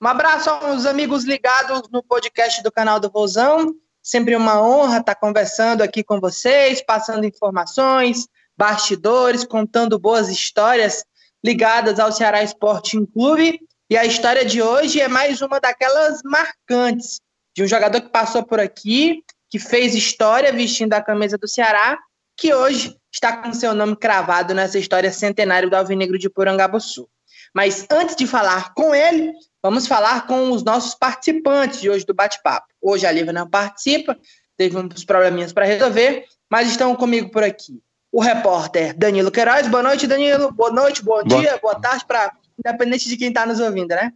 Um abraço aos amigos ligados no podcast do canal do Vozão. Sempre uma honra estar conversando aqui com vocês, passando informações, bastidores, contando boas histórias ligadas ao Ceará Sporting Clube. E a história de hoje é mais uma daquelas marcantes, de um jogador que passou por aqui, que fez história vestindo a camisa do Ceará, que hoje está com seu nome cravado nessa história centenária do Alvinegro de Porangabuçu. Mas antes de falar com ele, vamos falar com os nossos participantes de hoje do bate-papo. Hoje a Lívia não participa, teve uns probleminhas para resolver, mas estão comigo por aqui. O repórter Danilo Queiroz. Boa noite, Danilo. Boa noite, bom boa. dia, boa tarde, para independente de quem está nos ouvindo, né?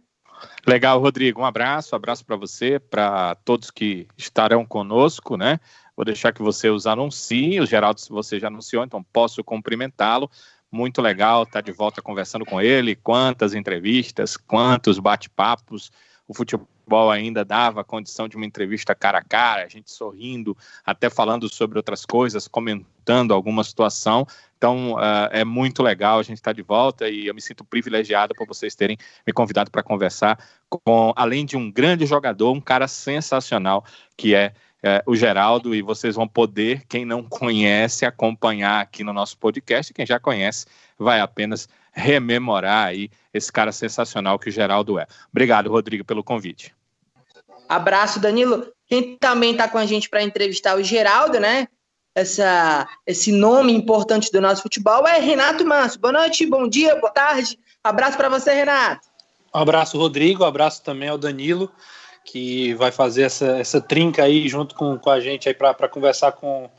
Legal, Rodrigo. Um abraço, um abraço para você, para todos que estarão conosco, né? Vou deixar que você os anuncie. O Geraldo, se você já anunciou, então posso cumprimentá-lo muito legal estar de volta conversando com ele. Quantas entrevistas, quantos bate-papos. O futebol ainda dava condição de uma entrevista cara a cara, a gente sorrindo, até falando sobre outras coisas, comentando alguma situação. Então uh, é muito legal a gente estar de volta e eu me sinto privilegiado por vocês terem me convidado para conversar com, além de um grande jogador, um cara sensacional que é é, o Geraldo, e vocês vão poder, quem não conhece, acompanhar aqui no nosso podcast. Quem já conhece, vai apenas rememorar aí esse cara sensacional que o Geraldo é. Obrigado, Rodrigo, pelo convite. Abraço, Danilo. Quem também está com a gente para entrevistar o Geraldo, né? Essa, esse nome importante do nosso futebol é Renato Manso. Boa noite, bom dia, boa tarde. Abraço para você, Renato. Um abraço, Rodrigo. Um abraço também ao Danilo que vai fazer essa, essa trinca aí junto com, com a gente aí para conversar com,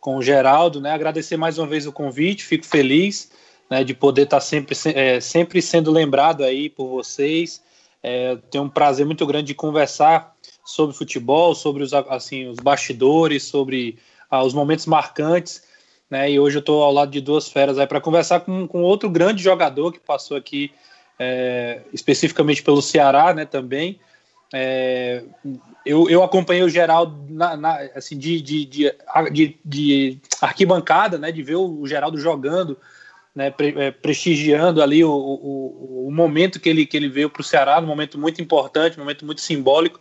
com o Geraldo, né? Agradecer mais uma vez o convite, fico feliz né, de poder estar tá sempre, é, sempre sendo lembrado aí por vocês. É, tenho um prazer muito grande de conversar sobre futebol, sobre os, assim, os bastidores, sobre ah, os momentos marcantes. Né, e hoje eu estou ao lado de duas feras aí para conversar com, com outro grande jogador que passou aqui é, especificamente pelo Ceará, né, também, é, eu, eu acompanhei o Geraldo na, na, assim, de, de, de, de, arquibancada, né, de ver o Geraldo jogando, né, pre, é, prestigiando ali o, o, o, momento que ele, que ele veio para o Ceará, um momento muito importante, um momento muito simbólico.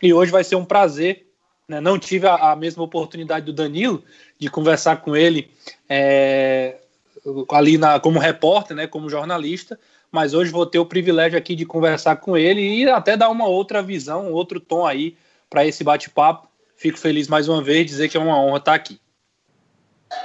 E hoje vai ser um prazer. Né, não tive a, a mesma oportunidade do Danilo de conversar com ele é, ali na, como repórter, né, como jornalista, mas hoje vou ter o privilégio aqui de conversar com ele e até dar uma outra visão, outro tom aí para esse bate-papo. Fico feliz mais uma vez dizer que é uma honra estar aqui.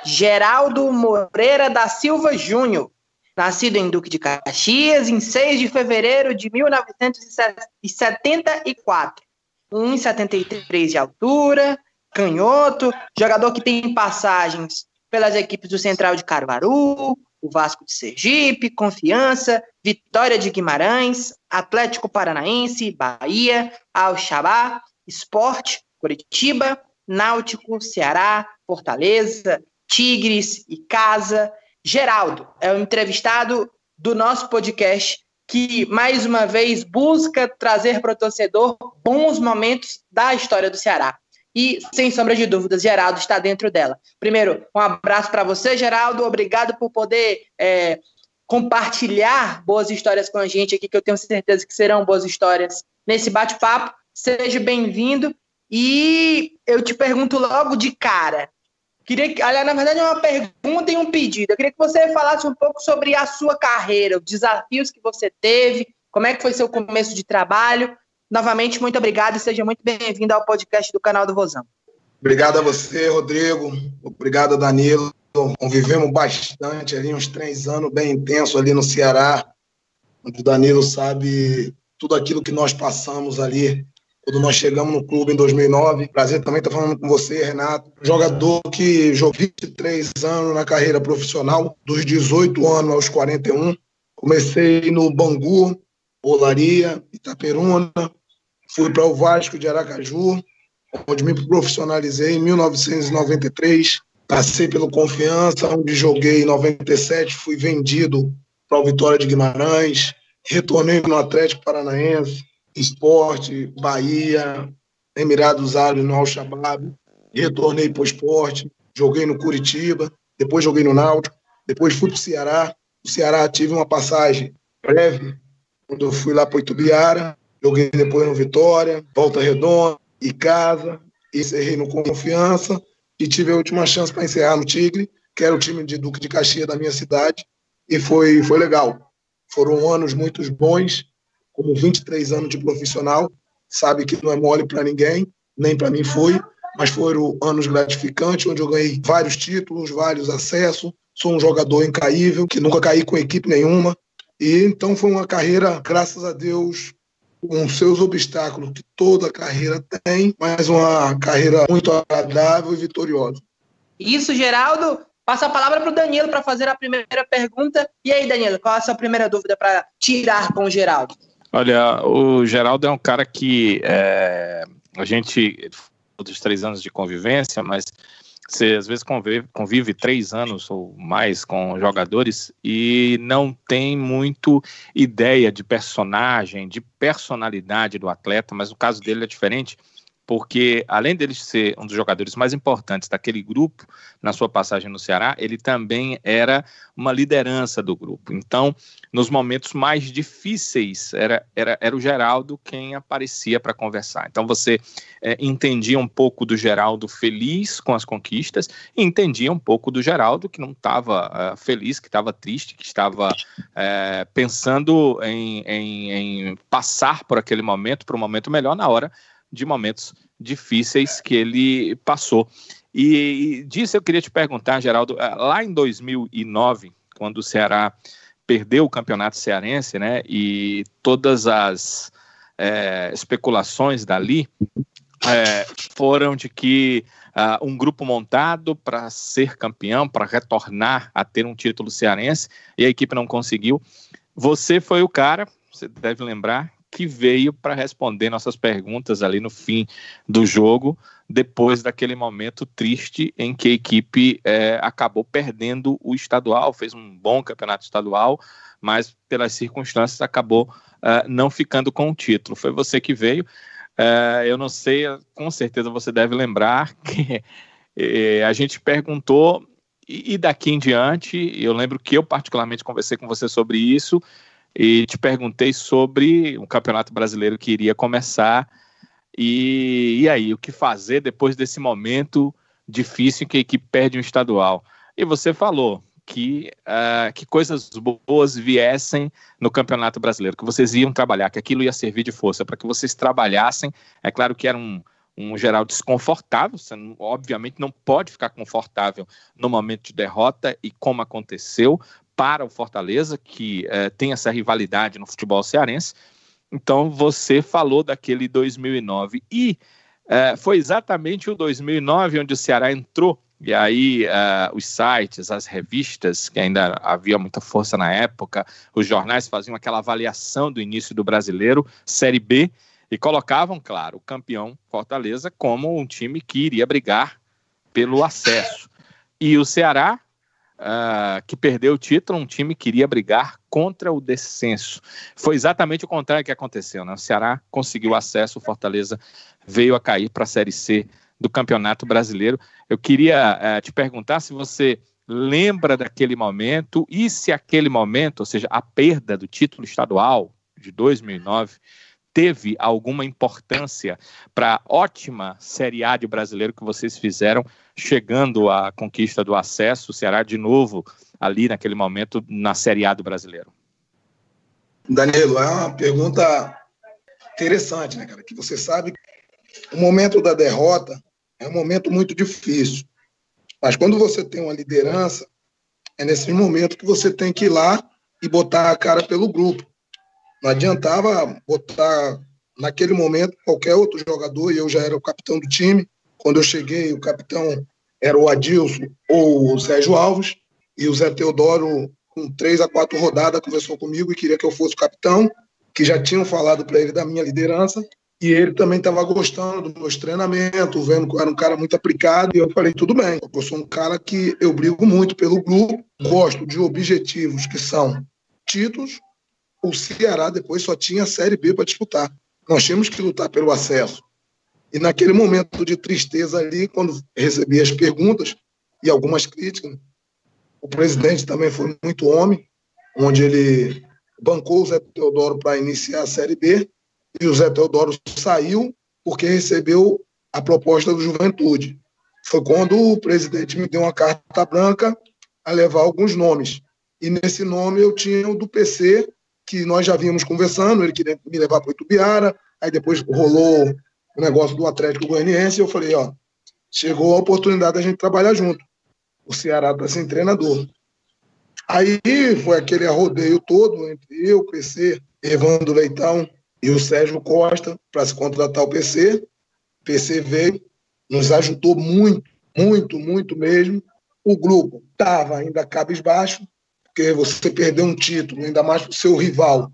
Geraldo Moreira da Silva Júnior, nascido em Duque de Caxias em 6 de fevereiro de 1974. 1,73 de altura, canhoto, jogador que tem passagens pelas equipes do Central de Caruaru, o Vasco de Sergipe, Confiança, Vitória de Guimarães, Atlético Paranaense, Bahia, Al-Shabaab, Esporte, Curitiba, Náutico, Ceará, Fortaleza, Tigres e Casa. Geraldo é o entrevistado do nosso podcast que, mais uma vez, busca trazer para o torcedor bons momentos da história do Ceará e, sem sombra de dúvidas, Geraldo está dentro dela. Primeiro, um abraço para você, Geraldo. Obrigado por poder é, compartilhar boas histórias com a gente aqui, que eu tenho certeza que serão boas histórias nesse bate-papo. Seja bem-vindo. E eu te pergunto logo de cara. Queria, aliás, na verdade, é uma pergunta e um pedido. Eu queria que você falasse um pouco sobre a sua carreira, os desafios que você teve, como é que foi seu começo de trabalho Novamente, muito obrigado e seja muito bem-vindo ao podcast do canal do Rosão. Obrigado a você, Rodrigo. Obrigado, Danilo. Convivemos bastante ali, uns três anos bem intenso ali no Ceará, onde o Danilo sabe tudo aquilo que nós passamos ali quando nós chegamos no clube em 2009. Prazer também estar falando com você, Renato. Jogador que jogou 23 anos na carreira profissional, dos 18 anos aos 41. Comecei no Bangu, Olaria, Itaperuna, Fui para o Vasco de Aracaju, onde me profissionalizei em 1993. Passei pelo Confiança, onde joguei em 97, fui vendido para o Vitória de Guimarães, retornei no Atlético Paranaense, Esporte, Bahia, Emirados Árabes no Al-Shabaab, retornei para o esporte, joguei no Curitiba, depois joguei no Náutico, depois fui para o Ceará. O Ceará tive uma passagem breve, quando eu fui lá para Itubiara, joguei depois no Vitória, Volta Redonda e Casa, encerrei no Confiança, e tive a última chance para encerrar no Tigre, que era o time de Duque de Caxias da minha cidade, e foi, foi legal. Foram anos muito bons, como 23 anos de profissional, sabe que não é mole para ninguém, nem para mim foi, mas foram anos gratificantes, onde eu ganhei vários títulos, vários acessos. Sou um jogador incaível, que nunca caí com equipe nenhuma. E então foi uma carreira, graças a Deus, com seus obstáculos que toda carreira tem, mas uma carreira muito agradável e vitoriosa. Isso, Geraldo. Passa a palavra para o Danilo para fazer a primeira pergunta. E aí, Danilo, qual a sua primeira dúvida para tirar com o Geraldo? Olha, o Geraldo é um cara que é, a gente dos três anos de convivência, mas você às vezes convive, convive, três anos ou mais com jogadores e não tem muito ideia de personagem, de personalidade do atleta, mas no caso dele é diferente, porque além dele ser um dos jogadores mais importantes daquele grupo na sua passagem no Ceará, ele também era uma liderança do grupo. Então, nos momentos mais difíceis, era, era, era o Geraldo quem aparecia para conversar. Então, você é, entendia um pouco do Geraldo feliz com as conquistas e entendia um pouco do Geraldo que não estava uh, feliz, que estava triste, que estava uh, pensando em, em, em passar por aquele momento, para um momento melhor na hora de momentos difíceis que ele passou. E, disso eu queria te perguntar, Geraldo, eh, lá em 2009, quando o Ceará perdeu o campeonato cearense, né, e todas as é, especulações dali é, foram de que uh, um grupo montado para ser campeão, para retornar a ter um título cearense, e a equipe não conseguiu. Você foi o cara, você deve lembrar, que veio para responder nossas perguntas ali no fim do jogo, depois daquele momento triste em que a equipe é, acabou perdendo o estadual, fez um bom campeonato estadual, mas pelas circunstâncias acabou uh, não ficando com o título. Foi você que veio. Uh, eu não sei, com certeza você deve lembrar que uh, a gente perguntou e daqui em diante, eu lembro que eu particularmente conversei com você sobre isso, e te perguntei sobre um campeonato brasileiro que iria começar. E, e aí, o que fazer depois desse momento difícil que a equipe perde um estadual? E você falou que, uh, que coisas boas viessem no Campeonato Brasileiro, que vocês iam trabalhar, que aquilo ia servir de força para que vocês trabalhassem. É claro que era um, um geral desconfortável, você não, obviamente não pode ficar confortável no momento de derrota e como aconteceu, para o Fortaleza, que é, tem essa rivalidade no futebol cearense. Então, você falou daquele 2009. E é, foi exatamente o 2009 onde o Ceará entrou. E aí, uh, os sites, as revistas, que ainda havia muita força na época, os jornais faziam aquela avaliação do início do brasileiro, Série B, e colocavam, claro, o campeão Fortaleza como um time que iria brigar pelo acesso. E o Ceará uh, que perdeu o título, um time que queria brigar contra o descenso. Foi exatamente o contrário que aconteceu. Né? O Ceará conseguiu acesso, o Fortaleza veio a cair para a Série C do Campeonato Brasileiro. Eu queria uh, te perguntar se você lembra daquele momento e se aquele momento, ou seja, a perda do título estadual de 2009, teve alguma importância para a ótima Série A de brasileiro que vocês fizeram, chegando à conquista do acesso, o Ceará de novo ali naquele momento na Série A do brasileiro? Danilo, é uma pergunta interessante, né, cara? Que você sabe o momento da derrota é um momento muito difícil. Mas quando você tem uma liderança, é nesse momento que você tem que ir lá e botar a cara pelo grupo. Não adiantava botar naquele momento qualquer outro jogador, e eu já era o capitão do time. Quando eu cheguei, o capitão era o Adilson ou o Sérgio Alves, e o Zé Teodoro, com três a quatro rodadas, conversou comigo e queria que eu fosse o capitão, que já tinham falado para ele da minha liderança, e ele também estava gostando dos meus treinamentos, vendo que eu era um cara muito aplicado, e eu falei, tudo bem, eu sou um cara que eu brigo muito pelo grupo, gosto de objetivos que são títulos, o Ceará depois só tinha a Série B para disputar. Nós tínhamos que lutar pelo acesso. E naquele momento de tristeza ali, quando recebi as perguntas e algumas críticas, o presidente também foi muito homem, onde ele bancou o Zé Teodoro para iniciar a Série B e o Zé Teodoro saiu porque recebeu a proposta do Juventude. Foi quando o presidente me deu uma carta branca a levar alguns nomes. E nesse nome eu tinha o do PC, que nós já vínhamos conversando, ele queria me levar para Itubiara, aí depois rolou o negócio do Atlético Goianiense, e eu falei, ó, chegou a oportunidade da gente trabalhar junto. O Ceará está sem treinador. Aí foi aquele rodeio todo entre eu, PC, Evandro Leitão e o Sérgio Costa para se contratar o PC. O PC veio, nos ajudou muito, muito, muito mesmo. O grupo estava ainda cabisbaixo, porque você perdeu um título, ainda mais para o seu rival,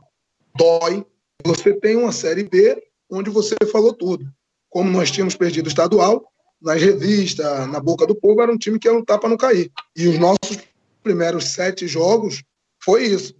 dói. Você tem uma Série B onde você falou tudo. Como nós tínhamos perdido o estadual, nas revistas, na boca do povo, era um time que ia lutar para não cair. E os nossos primeiros sete jogos foi isso.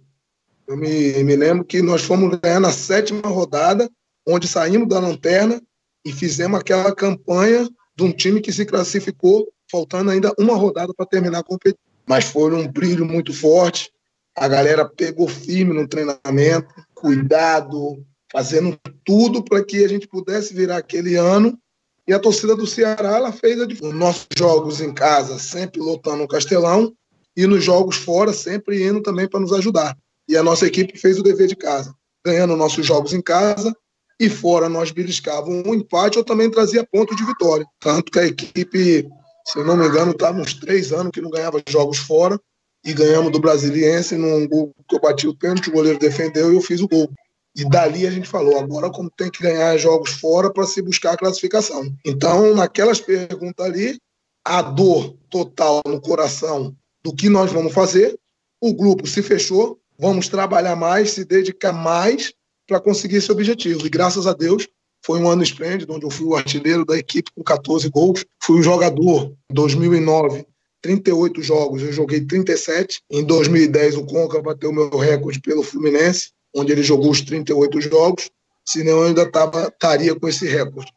Eu me, me lembro que nós fomos ganhar na sétima rodada, onde saímos da lanterna e fizemos aquela campanha de um time que se classificou, faltando ainda uma rodada para terminar a competição mas foi um brilho muito forte. A galera pegou firme no treinamento, cuidado, fazendo tudo para que a gente pudesse virar aquele ano. E a torcida do Ceará ela fez os nossos jogos em casa, sempre lotando o Castelão, e nos jogos fora, sempre indo também para nos ajudar. E a nossa equipe fez o dever de casa, ganhando nossos jogos em casa, e fora nós beliscávamos um empate ou também trazia ponto de vitória. Tanto que a equipe se eu não me engano, estava uns três anos que não ganhava jogos fora e ganhamos do Brasiliense num gol que eu bati o pênalti, o goleiro defendeu e eu fiz o gol. E dali a gente falou, agora como tem que ganhar jogos fora para se buscar a classificação. Então, naquelas perguntas ali, a dor total no coração do que nós vamos fazer, o grupo se fechou, vamos trabalhar mais, se dedicar mais para conseguir esse objetivo. E graças a Deus, foi um ano esplêndido, onde eu fui o artilheiro da equipe com 14 gols. Fui o jogador em 2009, 38 jogos, eu joguei 37. Em 2010, o Conca bateu meu recorde pelo Fluminense, onde ele jogou os 38 jogos. Senão, eu ainda tava, estaria com esse recorde.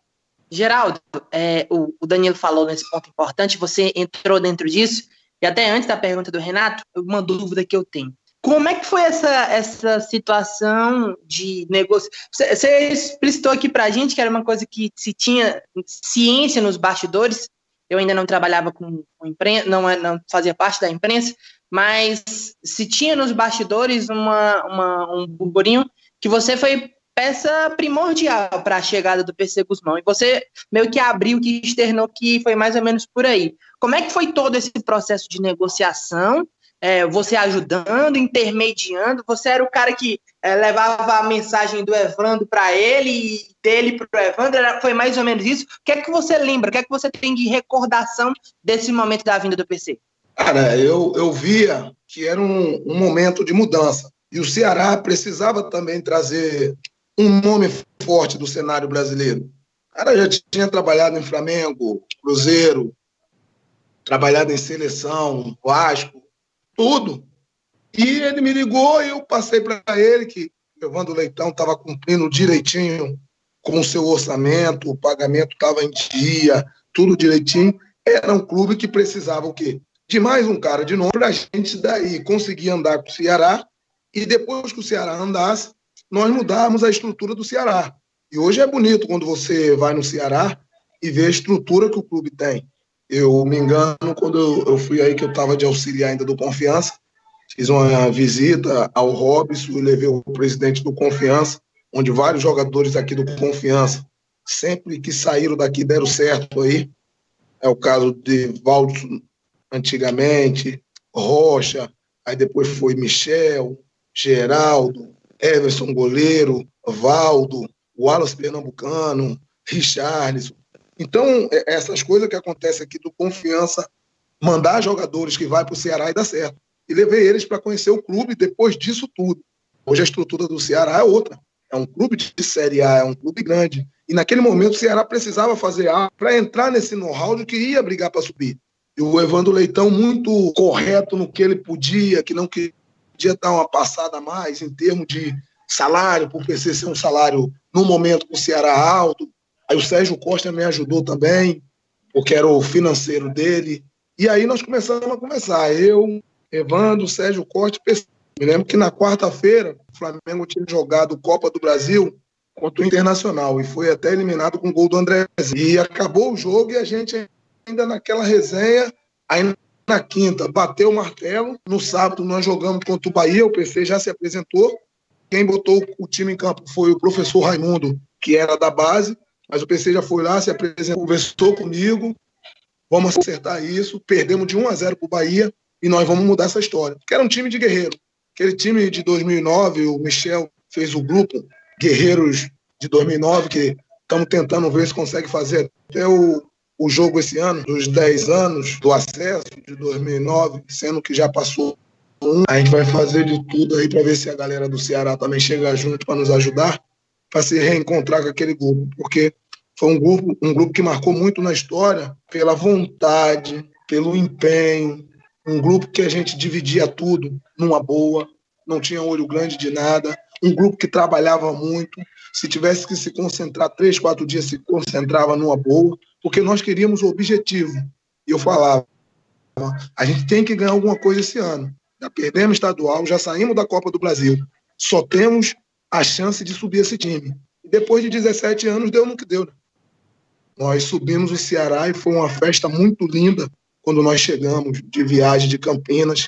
Geraldo, é, o, o Danilo falou nesse ponto importante, você entrou dentro disso, e até antes da pergunta do Renato, uma dúvida que eu tenho. Como é que foi essa, essa situação de negócio? Você explicitou aqui para a gente que era uma coisa que se tinha ciência nos bastidores. Eu ainda não trabalhava com, com imprensa, não, não fazia parte da imprensa, mas se tinha nos bastidores uma, uma, um burburinho que você foi peça primordial para a chegada do PC Guzmão. E você meio que abriu, que externou que foi mais ou menos por aí. Como é que foi todo esse processo de negociação é, você ajudando, intermediando. Você era o cara que é, levava a mensagem do Evandro para ele e dele para o Evandro. Era, foi mais ou menos isso. O que é que você lembra? O que é que você tem de recordação desse momento da vinda do PC? Cara, eu, eu via que era um, um momento de mudança. E o Ceará precisava também trazer um nome forte do cenário brasileiro. Cara já tinha trabalhado em Flamengo, Cruzeiro, trabalhado em seleção, Vasco, tudo. E ele me ligou e eu passei para ele que Evandro Leitão estava cumprindo direitinho com o seu orçamento, o pagamento estava em dia, tudo direitinho. Era um clube que precisava o quê? De mais um cara de nome para a gente daí conseguir andar com o Ceará e depois que o Ceará andasse, nós mudarmos a estrutura do Ceará. E hoje é bonito quando você vai no Ceará e vê a estrutura que o clube tem. Eu me engano quando eu fui aí que eu estava de auxiliar ainda do Confiança, fiz uma visita ao Robson e levei o presidente do Confiança, onde vários jogadores aqui do Confiança, sempre que saíram daqui deram certo aí. É o caso de Valdo antigamente, Rocha, aí depois foi Michel, Geraldo, Everson Goleiro, Valdo, Wallace Pernambucano, Richarlison, então, é, essas coisas que acontecem aqui do confiança, mandar jogadores que vai para o Ceará e dá certo. E levei eles para conhecer o clube depois disso tudo. Hoje a estrutura do Ceará é outra. É um clube de Série A, é um clube grande. E naquele momento o Ceará precisava fazer algo para entrar nesse know-how de que ia brigar para subir. E o Evandro Leitão, muito correto no que ele podia, que não queria dar uma passada a mais em termos de salário, por PC ser um salário no momento com o Ceará alto, Aí o Sérgio Costa me ajudou também, porque era o financeiro dele. E aí nós começamos a conversar. Eu, Evandro, Sérgio Costa. Me lembro que na quarta-feira o Flamengo tinha jogado Copa do Brasil contra o Internacional e foi até eliminado com o gol do André. E acabou o jogo e a gente ainda naquela resenha, aí na quinta bateu o martelo, no sábado nós jogamos contra o Bahia, o PC já se apresentou, quem botou o time em campo foi o professor Raimundo, que era da base, mas o PC já foi lá, se apresentou, conversou comigo, vamos acertar isso, perdemos de 1 a 0 para o Bahia e nós vamos mudar essa história. Porque era um time de guerreiro. Aquele time de 2009, o Michel fez o grupo Guerreiros de 2009, que estamos tentando ver se consegue fazer até o, o jogo esse ano, dos 10 anos do acesso de 2009, sendo que já passou um. A gente vai fazer de tudo aí para ver se a galera do Ceará também chega junto para nos ajudar, para se reencontrar com aquele grupo, porque foi um grupo, um grupo que marcou muito na história pela vontade, pelo empenho, um grupo que a gente dividia tudo numa boa, não tinha olho grande de nada, um grupo que trabalhava muito. Se tivesse que se concentrar três, quatro dias, se concentrava numa boa, porque nós queríamos o objetivo. E eu falava, a gente tem que ganhar alguma coisa esse ano. Já perdemos estadual, já saímos da Copa do Brasil. Só temos a chance de subir esse time. Depois de 17 anos, deu no que deu. Né? Nós subimos o Ceará e foi uma festa muito linda quando nós chegamos de viagem de Campinas.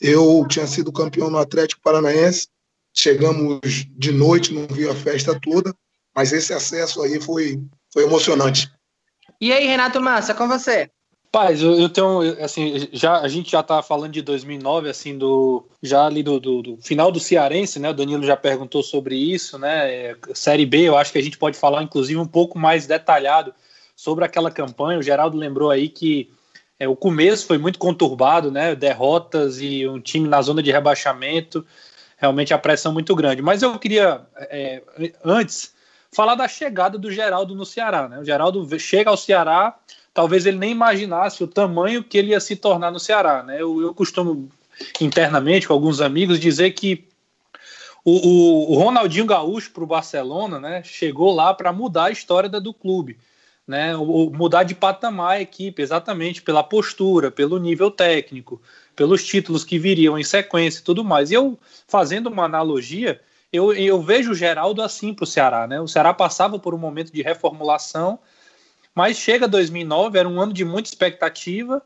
Eu tinha sido campeão no Atlético Paranaense Chegamos de noite, não vi a festa toda, mas esse acesso aí foi, foi emocionante. E aí, Renato Massa, com você? Paz, eu, eu, tenho, assim, já, a gente já tá falando de 2009, assim, do, já ali do, do, do, final do Cearense, né, o Danilo já perguntou sobre isso, né, é, Série B, eu acho que a gente pode falar, inclusive, um pouco mais detalhado sobre aquela campanha, o Geraldo lembrou aí que é, o começo foi muito conturbado, né, derrotas e um time na zona de rebaixamento, realmente a pressão muito grande. Mas eu queria, é, antes, falar da chegada do Geraldo no Ceará. Né? O Geraldo chega ao Ceará, talvez ele nem imaginasse o tamanho que ele ia se tornar no Ceará. Né? Eu, eu costumo, internamente, com alguns amigos, dizer que o, o, o Ronaldinho Gaúcho para o Barcelona né, chegou lá para mudar a história do clube. Né, mudar de patamar a equipe, exatamente pela postura, pelo nível técnico, pelos títulos que viriam em sequência e tudo mais. E eu, fazendo uma analogia, eu, eu vejo o Geraldo assim para o Ceará. Né? O Ceará passava por um momento de reformulação, mas chega 2009, era um ano de muita expectativa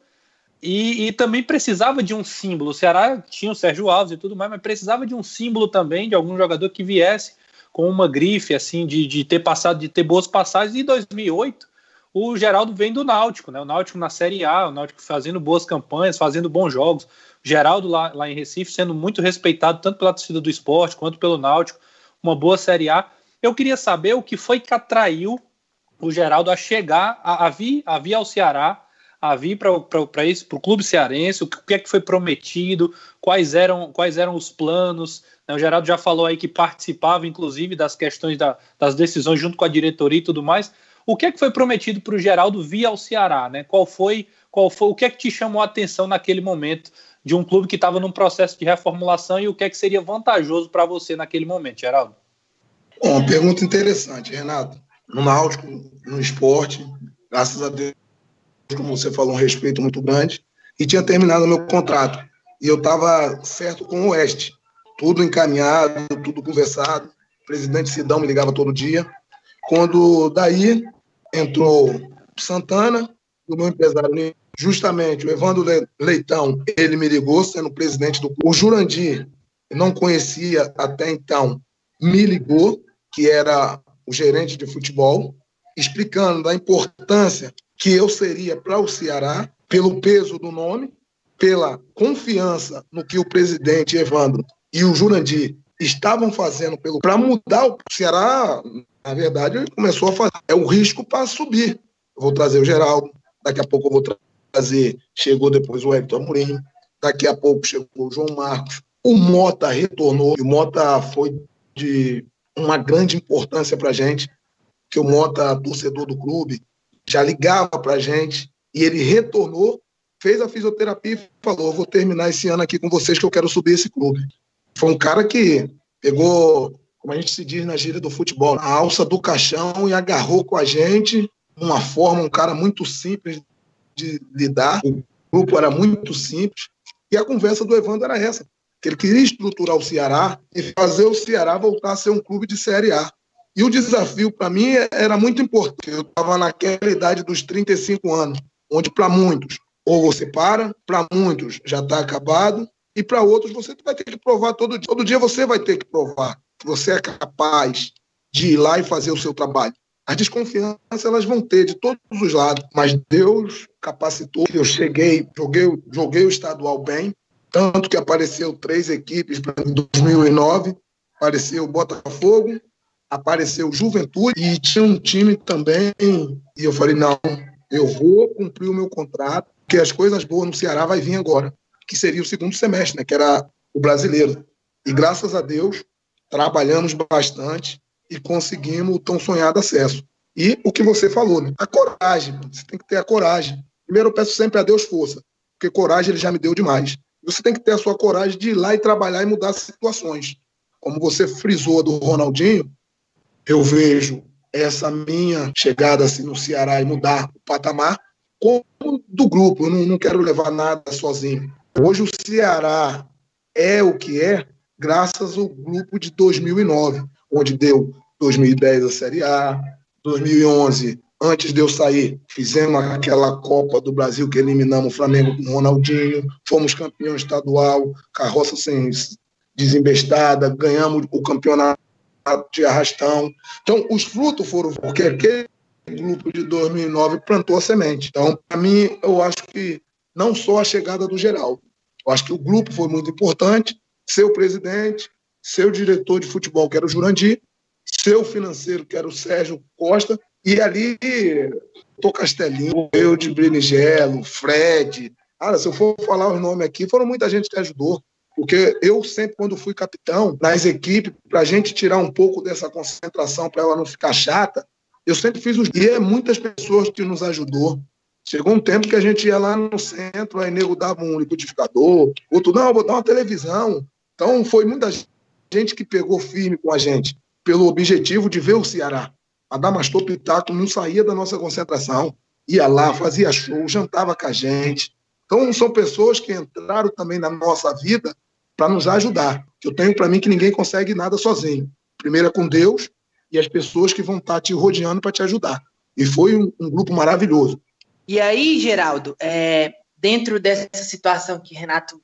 e, e, também precisava de um símbolo. O Ceará tinha o Sérgio Alves e tudo mais, mas precisava de um símbolo também, de algum jogador que viesse com uma grife, assim, de, de ter passado, de ter boas passagens. E em 2008, o Geraldo vem do Náutico, né? O Náutico na Série A, o Náutico fazendo boas campanhas, fazendo bons jogos. O Geraldo lá, lá em Recife sendo muito respeitado tanto pela torcida do esporte quanto pelo Náutico, uma boa Série A. Eu queria saber o que foi que atraiu o Geraldo a chegar, a, a vir, a vir ao Ceará, a vir para o clube cearense, o que é que foi prometido, quais eram, quais eram os planos. Né? O Geraldo já falou aí que participava, inclusive, das questões da, das decisões junto com a diretoria e tudo mais. O que é que foi prometido para o Geraldo via ao Ceará? Né? Qual foi, qual foi, o que é que te chamou a atenção naquele momento de um clube que estava num processo de reformulação e o que é que seria vantajoso para você naquele momento, Geraldo? Bom, pergunta interessante, Renato. No Náutico, no esporte, graças a Deus, como você falou, um respeito muito grande, e tinha terminado meu contrato. E eu estava certo com o Oeste, tudo encaminhado, tudo conversado. O presidente Sidão me ligava todo dia. Quando daí entrou Santana, o meu empresário, justamente o Evandro Leitão, ele me ligou, sendo presidente do O Jurandir, não conhecia até então, me ligou, que era o gerente de futebol, explicando da importância que eu seria para o Ceará, pelo peso do nome, pela confiança no que o presidente Evandro e o Jurandir estavam fazendo para mudar o Ceará na verdade, começou a fazer. É o risco para subir. Eu vou trazer o Geraldo, daqui a pouco eu vou trazer. Chegou depois o Hector Amorim, daqui a pouco chegou o João Marcos. O Mota retornou, e o Mota foi de uma grande importância para a gente, que o Mota, torcedor do clube, já ligava para a gente, e ele retornou, fez a fisioterapia e falou: vou terminar esse ano aqui com vocês, que eu quero subir esse clube. Foi um cara que pegou como a gente se diz na gíria do futebol, a alça do caixão e agarrou com a gente uma forma, um cara muito simples de lidar. O grupo era muito simples. E a conversa do Evandro era essa: que ele queria estruturar o Ceará e fazer o Ceará voltar a ser um clube de Série A. E o desafio para mim era muito importante. Eu estava naquela idade dos 35 anos, onde para muitos ou você para, para muitos já está acabado, e para outros você vai ter que provar todo dia. Todo dia você vai ter que provar que você é capaz de ir lá e fazer o seu trabalho. As desconfianças elas vão ter de todos os lados, mas Deus capacitou. Eu cheguei, joguei, joguei o estadual bem, tanto que apareceu três equipes em 2009, apareceu Botafogo, apareceu Juventude e tinha um time também. E eu falei: não, eu vou cumprir o meu contrato, porque as coisas boas no Ceará vai vir agora, que seria o segundo semestre, né, que era o brasileiro. E graças a Deus, trabalhamos bastante e conseguimos o tão sonhado acesso. E o que você falou, né? a coragem, você tem que ter a coragem. Primeiro, eu peço sempre a Deus força, porque coragem ele já me deu demais. Você tem que ter a sua coragem de ir lá e trabalhar e mudar as situações. Como você frisou do Ronaldinho, eu vejo essa minha chegada assim no Ceará e mudar o patamar como do grupo. Eu não, não quero levar nada sozinho. Hoje o Ceará é o que é graças ao grupo de 2009, onde deu 2010 a Série A, 2011 antes de eu sair, fizemos aquela Copa do Brasil que eliminamos o Flamengo com o Ronaldinho, fomos campeão estadual, carroça sem desembestada, ganhamos o campeonato de arrastão. Então, os frutos foram porque aquele grupo de 2009 plantou a semente. Então, para mim, eu acho que não só a chegada do Geraldo, eu acho que o grupo foi muito importante, seu presidente, seu diretor de futebol, que era o Jurandir, seu financeiro, que era o Sérgio Costa, e ali, Tô Castelinho, eu de Brinigelo, Fred. Cara, se eu for falar os nomes aqui, foram muita gente que ajudou. Porque eu sempre, quando fui capitão nas equipes, para a gente tirar um pouco dessa concentração, para ela não ficar chata, eu sempre fiz os. E é muitas pessoas que nos ajudou. Chegou um tempo que a gente ia lá no centro, aí nego dava um liquidificador, outro, não, vou dar uma televisão. Então, foi muita gente que pegou firme com a gente, pelo objetivo de ver o Ceará. Adamastor Pitaco não saía da nossa concentração, ia lá, fazia show, jantava com a gente. Então, são pessoas que entraram também na nossa vida para nos ajudar. Eu tenho para mim que ninguém consegue nada sozinho. Primeiro é com Deus e as pessoas que vão estar tá te rodeando para te ajudar. E foi um, um, grupo maravilhoso. E aí, Geraldo, é, dentro dessa situação que Renato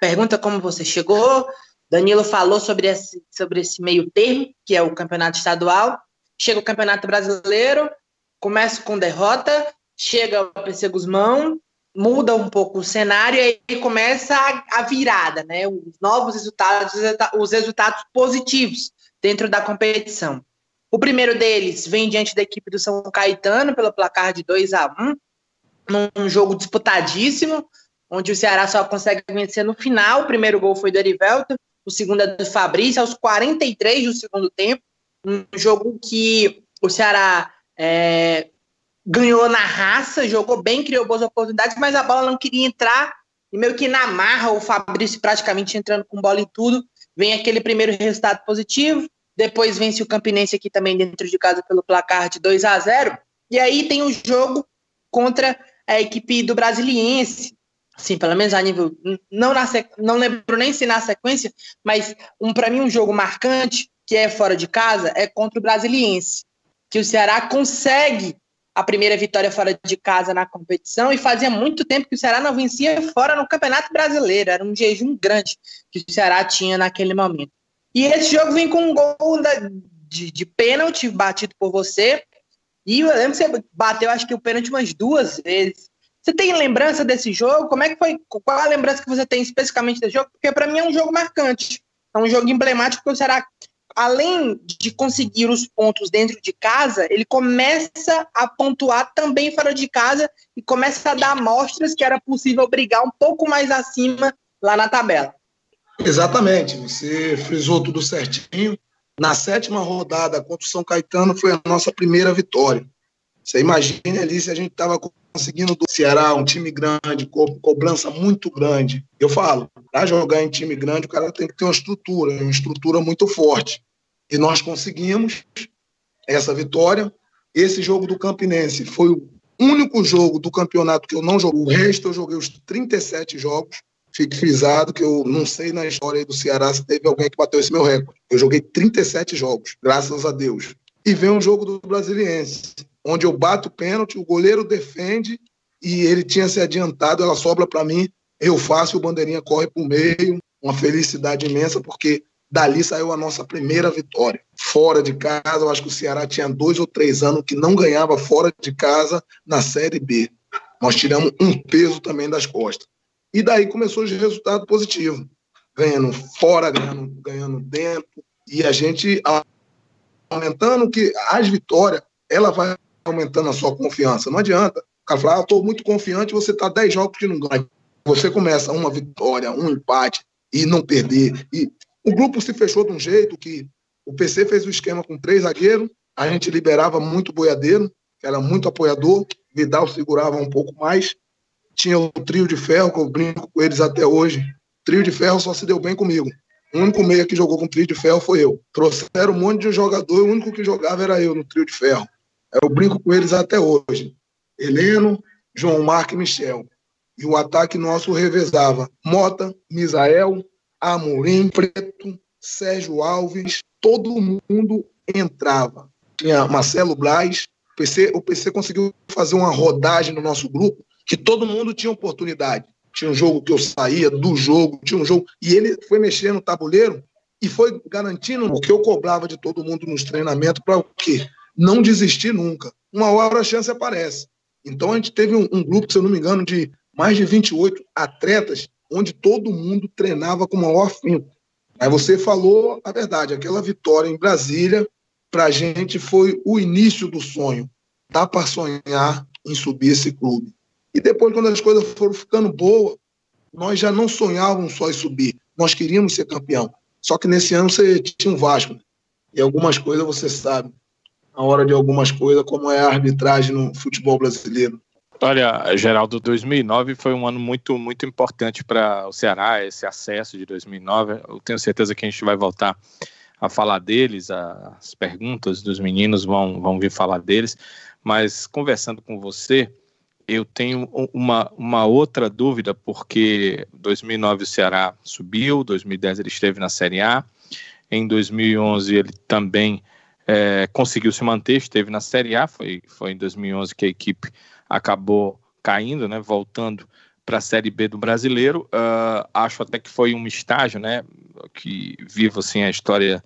pergunta como você chegou, Danilo falou sobre esse, sobre esse meio termo, que é o campeonato estadual. Chega o campeonato brasileiro, começa com derrota, chega o PC Guzmão, muda um pouco o cenário e aí começa a, a virada, né? Os novos resultados, os resultados positivos dentro da competição. O primeiro deles vem diante da equipe do São Caetano pelo placar de 2 a 1 num jogo disputadíssimo, onde o Ceará só consegue vencer no final. O primeiro gol foi do Erivelto, o segundo é do Fabrício, aos 43 do segundo tempo. Um jogo que o Ceará é, ganhou na raça, jogou bem, criou boas oportunidades, mas a bola não queria entrar. E meio que na marra, o Fabrício praticamente entrando com bola e tudo. Vem aquele primeiro resultado positivo. Depois vence o Campinense aqui também dentro de casa pelo placar de 2 a 0 E aí tem o jogo contra a equipe do Brasiliense. Sim, pelo menos a nível. Não, na, não lembro nem se na sequência, mas um, para mim um jogo marcante, que é fora de casa, é contra o Brasiliense. Que o Ceará consegue a primeira vitória fora de casa na competição e fazia muito tempo que o Ceará não vencia fora no Campeonato Brasileiro. Era um jejum grande que o Ceará tinha naquele momento. E esse jogo vem com um gol da, de, de pênalti batido por você. E eu lembro que você bateu, acho que o pênalti umas duas vezes. Você tem lembrança desse jogo? Como é que foi? Qual a lembrança que você tem especificamente desse jogo? Porque para mim é um jogo marcante. É um jogo emblemático porque o Ceará além de conseguir os pontos dentro de casa, ele começa a pontuar também fora de casa e começa a dar amostras que era possível brigar um pouco mais acima lá na tabela. Exatamente, você frisou tudo certinho. Na sétima rodada contra o São Caetano foi a nossa primeira vitória. Você imagina ali se a gente estava conseguindo do Ceará, um time grande, co cobrança muito grande. Eu falo, para jogar em time grande, o cara tem que ter uma estrutura, uma estrutura muito forte. E nós conseguimos essa vitória. Esse jogo do Campinense foi o único jogo do campeonato que eu não joguei. O resto eu joguei os 37 jogos. Fique frisado que eu não sei na história do Ceará se teve alguém que bateu esse meu recorde. Eu joguei 37 jogos, graças a Deus. e vem um jogo do Brasiliense, onde eu bato o pênalti, o goleiro defende e ele tinha se adiantado, ela sobra para mim, eu faço, o bandeirinha corre para o meio, uma felicidade imensa, porque dali saiu a nossa primeira vitória. Fora de casa, eu acho que o Ceará tinha dois ou três anos que não ganhava fora de casa na Série B. Nós tiramos um peso também das costas. E daí começou os resultados positivos. Ganhando fora, ganhando, ganhando dentro. E a gente aumentando que as vitórias, ela vai aumentando a sua confiança. Não adianta. O cara fala, ah, estou muito confiante, você está 10 jogos que não ganha. Você começa uma vitória, um empate e não perder. E o grupo se fechou de um jeito que o PC fez o esquema com três zagueiros, a gente liberava muito boiadeiro, que era muito apoiador, Vidal segurava um pouco mais. Tinha o trio de ferro, que eu brinco com eles até hoje. O trio de ferro só se deu bem comigo. O único meia que jogou com trio de ferro foi eu. Trouxeram um monte de jogador o único que jogava era eu no trio de ferro. Eu brinco com eles até hoje. Heleno, João Marco e Michel. E o ataque nosso revezava Mota, Misael, Amorim, Preto, Sérgio Alves, todo mundo entrava. Tinha Marcelo Braz, o PC, o PC conseguiu fazer uma rodagem no nosso grupo que todo mundo tinha oportunidade. Tinha um jogo que eu saía do jogo, tinha um jogo. E ele foi mexendo no tabuleiro e foi garantindo o que eu cobrava de todo mundo nos treinamentos para o quê? Não desistir nunca. Uma hora a chance aparece. Então a gente teve um, um, grupo, se eu não me engano, de mais de 28 atletas, onde todo mundo treinava com maior fim. Aí você falou a verdade, aquela vitória em Brasília, para a gente foi o início do sonho. Dá para sonhar em subir esse clube. E depois, quando as coisas foram ficando boas, nós já não sonhávamos só em subir, nós queríamos ser campeão. Só que nesse ano você tinha um Vasco. E algumas coisas você sabe, na hora de algumas coisas, como é a arbitragem no futebol brasileiro. Olha, Geraldo, 2009 foi um ano muito, muito importante para o Ceará, esse acesso de 2009. Eu tenho certeza que a gente vai voltar a falar deles, as perguntas dos meninos vão, vão vir falar deles, mas conversando com você, eu tenho uma, uma outra dúvida, porque 2009 o Ceará subiu, 2010 ele esteve na Série A, em 2011 ele também é, conseguiu se manter, esteve na Série A, foi, foi em 2011 que a equipe acabou caindo, né, voltando para a Série B do Brasileiro. Uh, acho até que foi um estágio, né, que vivo assim a história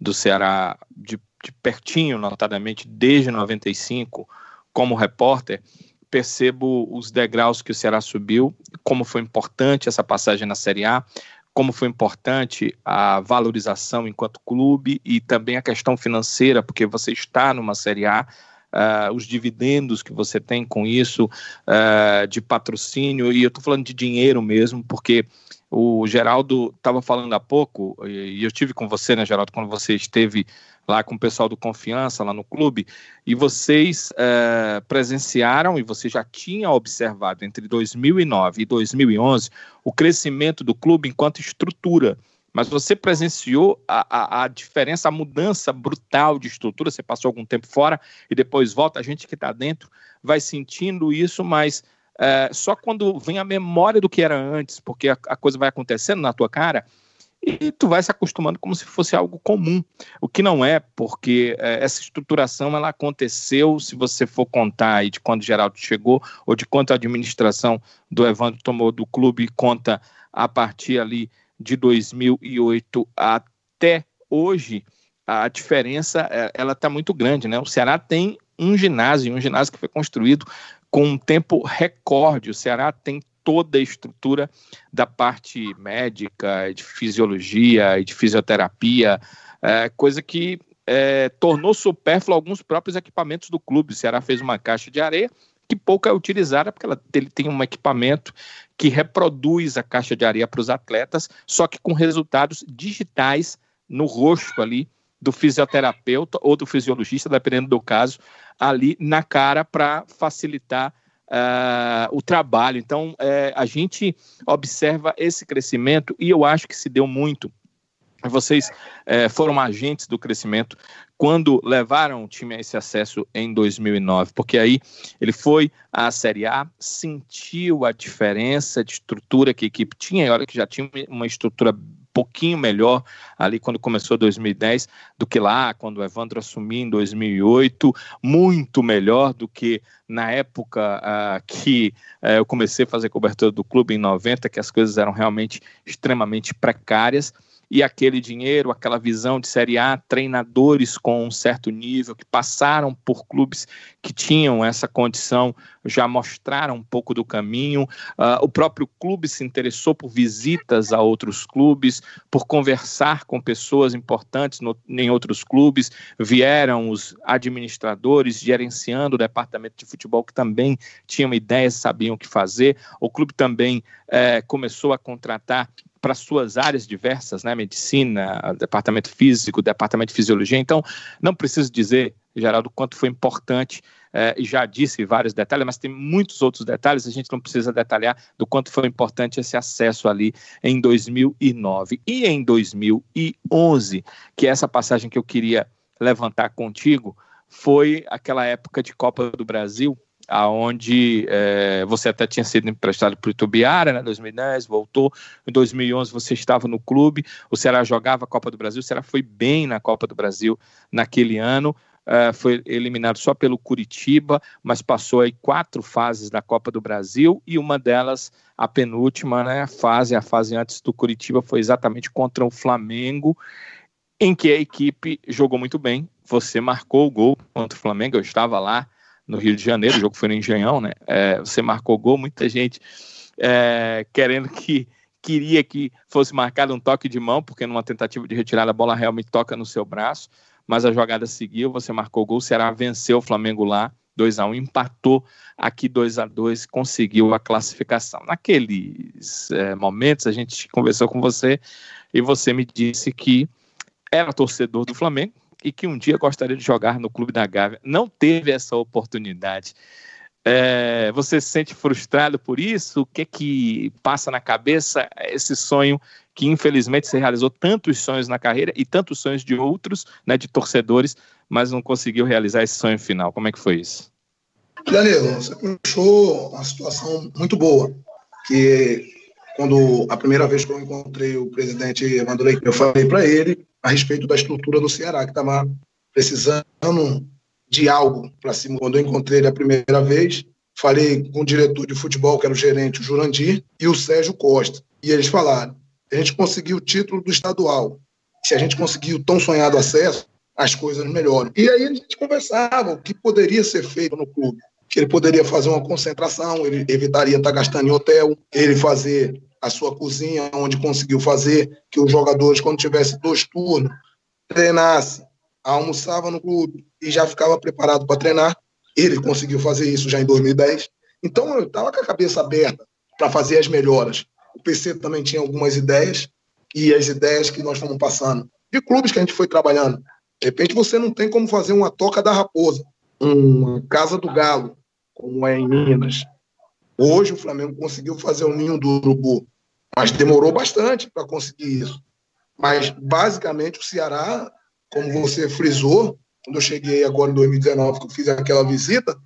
do Ceará de, de pertinho, notadamente desde 95, como repórter percebo os degraus que o Ceará subiu, como foi importante essa passagem na Série A, como foi importante a valorização enquanto clube e também a questão financeira, porque você está numa Série A, uh, os dividendos que você tem com isso, uh, de patrocínio, e eu estou falando de dinheiro mesmo, porque o Geraldo estava falando há pouco, e eu tive com você, né, Geraldo, quando você esteve lá com o pessoal do Confiança, lá no clube, e vocês é, presenciaram, e você já tinha observado entre 2009 e 2011, o crescimento do clube enquanto estrutura. Mas você presenciou a, a, a, diferença, a mudança brutal de estrutura. Você passou algum tempo fora e depois volta. A gente que está dentro vai sentindo isso, mas é, só quando vem a memória do que era antes, porque a, a coisa vai acontecendo na tua cara, e tu vai se acostumando como se fosse algo comum, o que não é, porque é, essa estruturação ela aconteceu, se você for contar aí de quando Geraldo chegou, ou de quanto a administração do Evandro tomou do clube, conta a partir ali de 2008 até hoje, a diferença é, ela está muito grande, né? O Ceará tem um ginásio, um ginásio que foi construído com um tempo recorde. O Ceará tem toda a estrutura da parte médica, de fisiologia e de fisioterapia, é, coisa que é, tornou supérfluo alguns próprios equipamentos do clube. O Ceará fez uma caixa de areia que pouco é utilizada, porque ela, ele tem um equipamento que reproduz a caixa de areia para os atletas, só que com resultados digitais no rosto ali do fisioterapeuta ou do fisiologista, dependendo do caso, ali na cara para facilitar uh, o trabalho. Então, uh, a gente observa esse crescimento e eu acho que se deu muito. Vocês uh, foram agentes do crescimento quando levaram o time a esse acesso em 2009, porque aí ele foi à Série A, sentiu a diferença de estrutura que a equipe tinha, e olha que já tinha uma estrutura pouquinho melhor ali quando começou 2010 do que lá, quando o Evandro assumiu em 2008, muito melhor do que na época uh, que uh, eu comecei a fazer cobertura do clube em 90, que as coisas eram realmente extremamente precárias e aquele dinheiro, aquela visão de Série A, treinadores com um certo nível que passaram por clubes que tinham essa condição já mostraram um pouco do caminho. Uh, o próprio clube se interessou por visitas a outros clubes, por conversar com pessoas importantes no, em outros clubes. Vieram os administradores gerenciando o departamento de futebol que também tinham ideias, sabiam o que fazer. O clube também eh, começou a contratar para suas áreas diversas, né? Medicina, departamento físico, departamento de fisiologia. Então, não preciso dizer, Geraldo, quanto foi importante. É, já disse vários detalhes, mas tem muitos outros detalhes. A gente não precisa detalhar do quanto foi importante esse acesso ali em 2009 e em 2011, que é essa passagem que eu queria levantar contigo foi aquela época de Copa do Brasil, aonde é, você até tinha sido emprestado para o Itubiara, né, 2010, voltou, em 2011 você estava no clube, o Ceará jogava a Copa do Brasil, o Ceará foi bem na Copa do Brasil naquele ano, é, foi eliminado só pelo Curitiba, mas passou aí quatro fases da Copa do Brasil e uma delas, a penúltima, né, a fase, a fase antes do Curitiba foi exatamente contra o Flamengo, em que a equipe jogou muito bem, você marcou o gol contra o Flamengo, eu estava lá, no Rio de Janeiro, o jogo foi no Engenhão, né? É, você marcou gol, muita gente é, querendo que queria que fosse marcado um toque de mão, porque numa tentativa de retirada a bola realmente toca no seu braço, mas a jogada seguiu, você marcou gol, o Ceará venceu o Flamengo lá, 2 a 1 empatou aqui 2 a 2 conseguiu a classificação. Naqueles é, momentos a gente conversou com você e você me disse que era torcedor do Flamengo, e que um dia gostaria de jogar no Clube da Gávea. Não teve essa oportunidade. É, você se sente frustrado por isso? O que é que passa na cabeça esse sonho que infelizmente você realizou tantos sonhos na carreira e tantos sonhos de outros, né, de torcedores, mas não conseguiu realizar esse sonho final? Como é que foi isso? Danilo, você puxou uma situação muito boa, que quando a primeira vez que eu encontrei o presidente Evandro Leite, eu falei para ele a respeito da estrutura do Ceará, que estava precisando de algo para cima. Quando eu encontrei ele a primeira vez, falei com o diretor de futebol, que era o gerente, o Jurandir, e o Sérgio Costa. E eles falaram: a gente conseguiu o título do estadual. Se a gente conseguir o tão sonhado acesso, as coisas melhoram. E aí a gente conversava o que poderia ser feito no clube. Que ele poderia fazer uma concentração, ele evitaria estar gastando em hotel, ele fazer a sua cozinha, onde conseguiu fazer que os jogadores, quando tivesse dois turnos, treinasse, almoçava no clube e já ficava preparado para treinar. Ele conseguiu fazer isso já em 2010. Então, eu estava com a cabeça aberta para fazer as melhoras. O PC também tinha algumas ideias e as ideias que nós fomos passando de clubes que a gente foi trabalhando. De repente, você não tem como fazer uma toca da raposa, uma casa do galo, como é em Minas. Hoje o Flamengo conseguiu fazer o ninho do urubu. Mas demorou bastante para conseguir isso. Mas, basicamente, o Ceará, como você frisou, quando eu cheguei agora em 2019, que eu fiz aquela visita,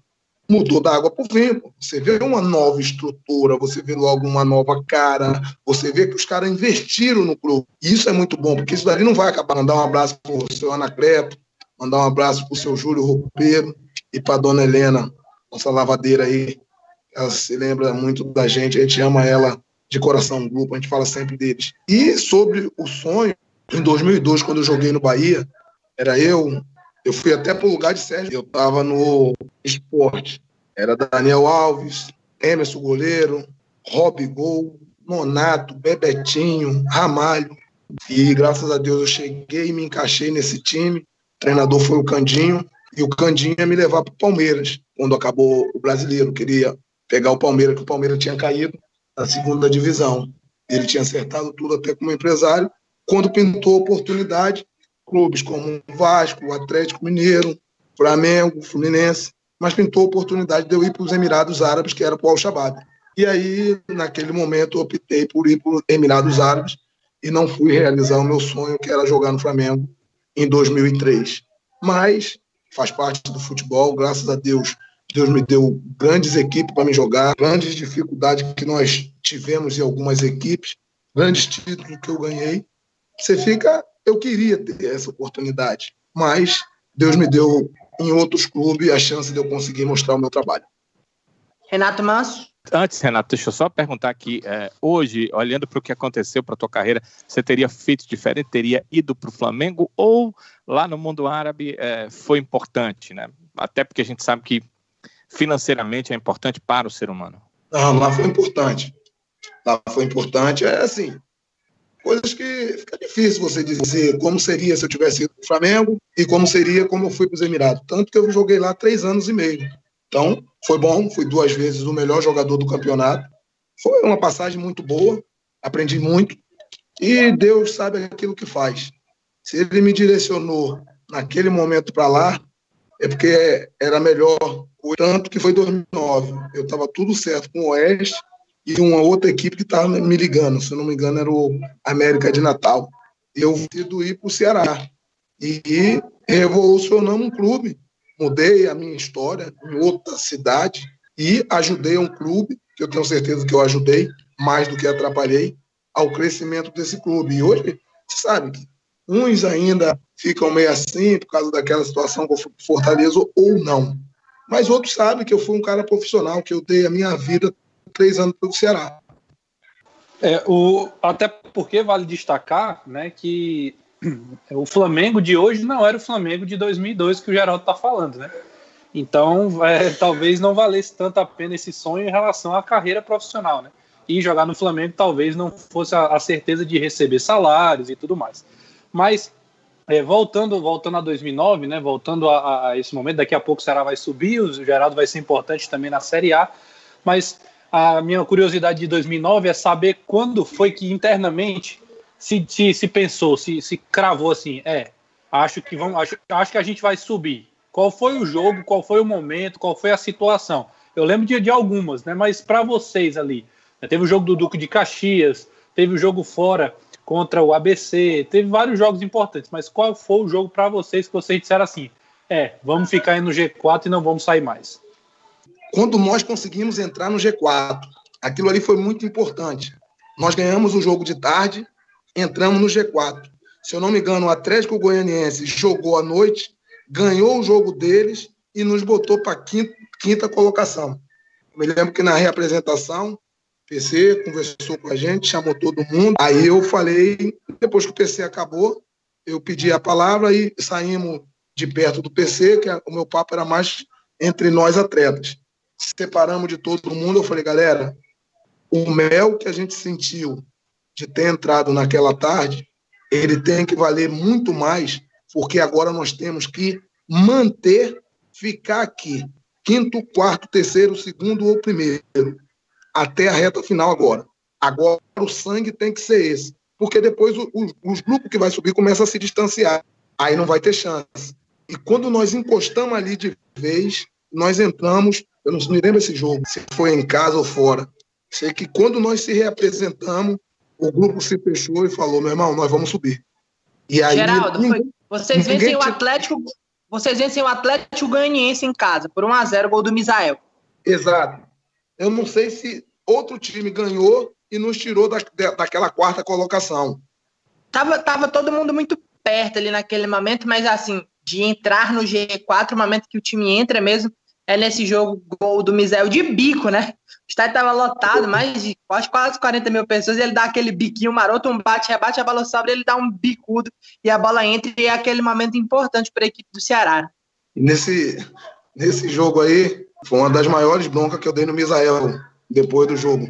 mudou da água para o vinho. Você vê uma nova estrutura, você vê logo uma nova cara, você vê que os caras investiram no clube. E isso é muito bom, porque isso daí não vai acabar. Mandar um abraço para o seu Anacleto, mandar um abraço para o seu Júlio Roupeiro e para dona Helena, nossa lavadeira aí. Ela se lembra muito da gente, a gente ama ela de coração grupo, a gente fala sempre deles. E sobre o sonho, em 2002, quando eu joguei no Bahia, era eu, eu fui até para o lugar de Sérgio, eu estava no esporte. Era Daniel Alves, Emerson Goleiro, Rob Gol, Nonato, Bebetinho, Ramalho. E graças a Deus eu cheguei e me encaixei nesse time. O treinador foi o Candinho. E o Candinho ia me levar para o Palmeiras. Quando acabou o brasileiro, queria pegar o Palmeiras, que o Palmeiras tinha caído da segunda divisão. Ele tinha acertado tudo até como empresário. Quando pintou a oportunidade, clubes como Vasco, Atlético Mineiro, Flamengo, Fluminense, mas pintou a oportunidade de eu ir para os Emirados Árabes, que era para o Al-Shabaab. E aí, naquele momento, optei por ir para os Emirados Árabes e não fui realizar o meu sonho, que era jogar no Flamengo em 2003. Mas faz parte do futebol, graças a Deus, Deus me deu grandes equipes para me jogar, grandes dificuldades que nós tivemos em algumas equipes, grandes títulos que eu ganhei, você fica, eu queria ter essa oportunidade, mas Deus me deu em outros clubes a chance de eu conseguir mostrar o meu trabalho. Renato Manso? Antes, Renato, deixa eu só perguntar aqui. É, hoje, olhando para o que aconteceu para a tua carreira, você teria feito diferente? Teria ido para o Flamengo ou lá no mundo árabe é, foi importante, né? Até porque a gente sabe que financeiramente é importante para o ser humano. Não, lá foi importante. Lá foi importante. É assim, coisas que fica difícil você dizer como seria se eu tivesse ido para o Flamengo e como seria como eu fui para os Emirados. Tanto que eu joguei lá três anos e meio. Então, foi bom, fui duas vezes o melhor jogador do campeonato. Foi uma passagem muito boa, aprendi muito. E Deus sabe aquilo que faz. Se Ele me direcionou naquele momento para lá, é porque era melhor. Tanto que foi 2009. Eu estava tudo certo com o Oeste e uma outra equipe que estava me ligando. Se não me engano, era o América de Natal. Eu decido ir para o Ceará. E revolucionamos um clube mudei a minha história em outra cidade e ajudei um clube, que eu tenho certeza que eu ajudei, mais do que atrapalhei, ao crescimento desse clube. E hoje, você sabe que uns ainda ficam meio assim por causa daquela situação com Fortaleza ou não. Mas outros sabem que eu fui um cara profissional, que eu dei a minha vida três anos pelo Ceará. É, o, até porque vale destacar né, que o Flamengo de hoje não era o Flamengo de 2002 que o Geraldo está falando, né? Então, é, talvez não valesse tanto a pena esse sonho em relação à carreira profissional, né? E jogar no Flamengo talvez não fosse a, a certeza de receber salários e tudo mais. Mas, é, voltando, voltando a 2009, né? Voltando a, a, esse momento, daqui a pouco o Ceará vai subir, o Geraldo vai ser importante também na Série A, mas a minha curiosidade de 2009 é saber quando foi que internamente se, se, se pensou, se, se cravou assim, é, acho que vamos, acho, acho que a gente vai subir. Qual foi o jogo, qual foi o momento, qual foi a situação? Eu lembro de, de algumas, né? Mas para vocês ali, né? teve o jogo do Duque de Caxias, teve o jogo fora contra o ABC, teve vários jogos importantes, mas qual foi o jogo para vocês que vocês disseram assim, é, vamos ficar aí no G4 e não vamos sair mais? Quando nós conseguimos entrar no G4, aquilo ali foi muito importante. Nós ganhamos o jogo de tarde, entramos no G4. Se eu não me engano, o Atlético Goianiense jogou à noite, ganhou o jogo deles e nos botou para quinta, quinta colocação. Me lembro que na reapresentação, PC conversou com a gente, chamou todo mundo. Aí eu falei, depois que o PC acabou, eu pedi a palavra e saímos de perto do PC, que o meu papo era mais entre nós atletas. Separamos de todo mundo, eu falei, galera, o mel que a gente sentiu de ter entrado naquela tarde, ele tem que valer muito mais, porque agora nós temos que manter, ficar aqui, quinto, quarto, terceiro, segundo ou primeiro, até a reta final agora. Agora o sangue tem que ser esse, porque depois o, o, os grupos que vai subir começam a se distanciar, aí não vai ter chance. E quando nós encostamos ali de vez, nós entramos, eu não me lembro esse jogo, se foi em casa ou fora. Sei que quando nós se reapresentamos, o grupo se fechou e falou: meu irmão, nós vamos subir. E aí, Geraldo, ninguém, vocês vencem o Atlético. Vocês vencem o Atlético Ganiense em casa, por 1x0, gol do Misael. Exato. Eu não sei se outro time ganhou e nos tirou da, daquela quarta colocação. Tava, tava todo mundo muito perto ali naquele momento, mas assim, de entrar no G4, o momento que o time entra mesmo, é nesse jogo gol do Misael de bico, né? O estádio estava lotado, mais de quase, quase 40 mil pessoas, ele dá aquele biquinho maroto, um bate, rebate, a bola sobe, ele dá um bicudo e a bola entra, e é aquele momento importante para a equipe do Ceará. Nesse, nesse jogo aí, foi uma das maiores broncas que eu dei no Misael, depois do jogo.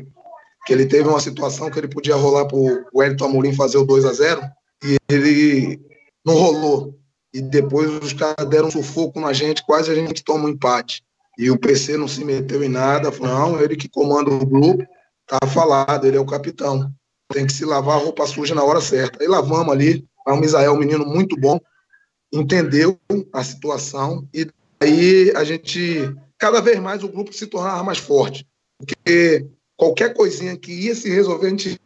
Que ele teve uma situação que ele podia rolar para o Elton Amorim fazer o 2 a 0 e ele não rolou. E depois os caras deram um sufoco na gente, quase a gente toma um empate. E o PC não se meteu em nada, falou, não, ele que comanda o grupo, tá falado, ele é o capitão. Tem que se lavar a roupa suja na hora certa. Aí lavamos ali, o Misael, um menino muito bom, entendeu a situação e aí a gente, cada vez mais o grupo se tornava mais forte. Porque qualquer coisinha que ia se resolver, a gente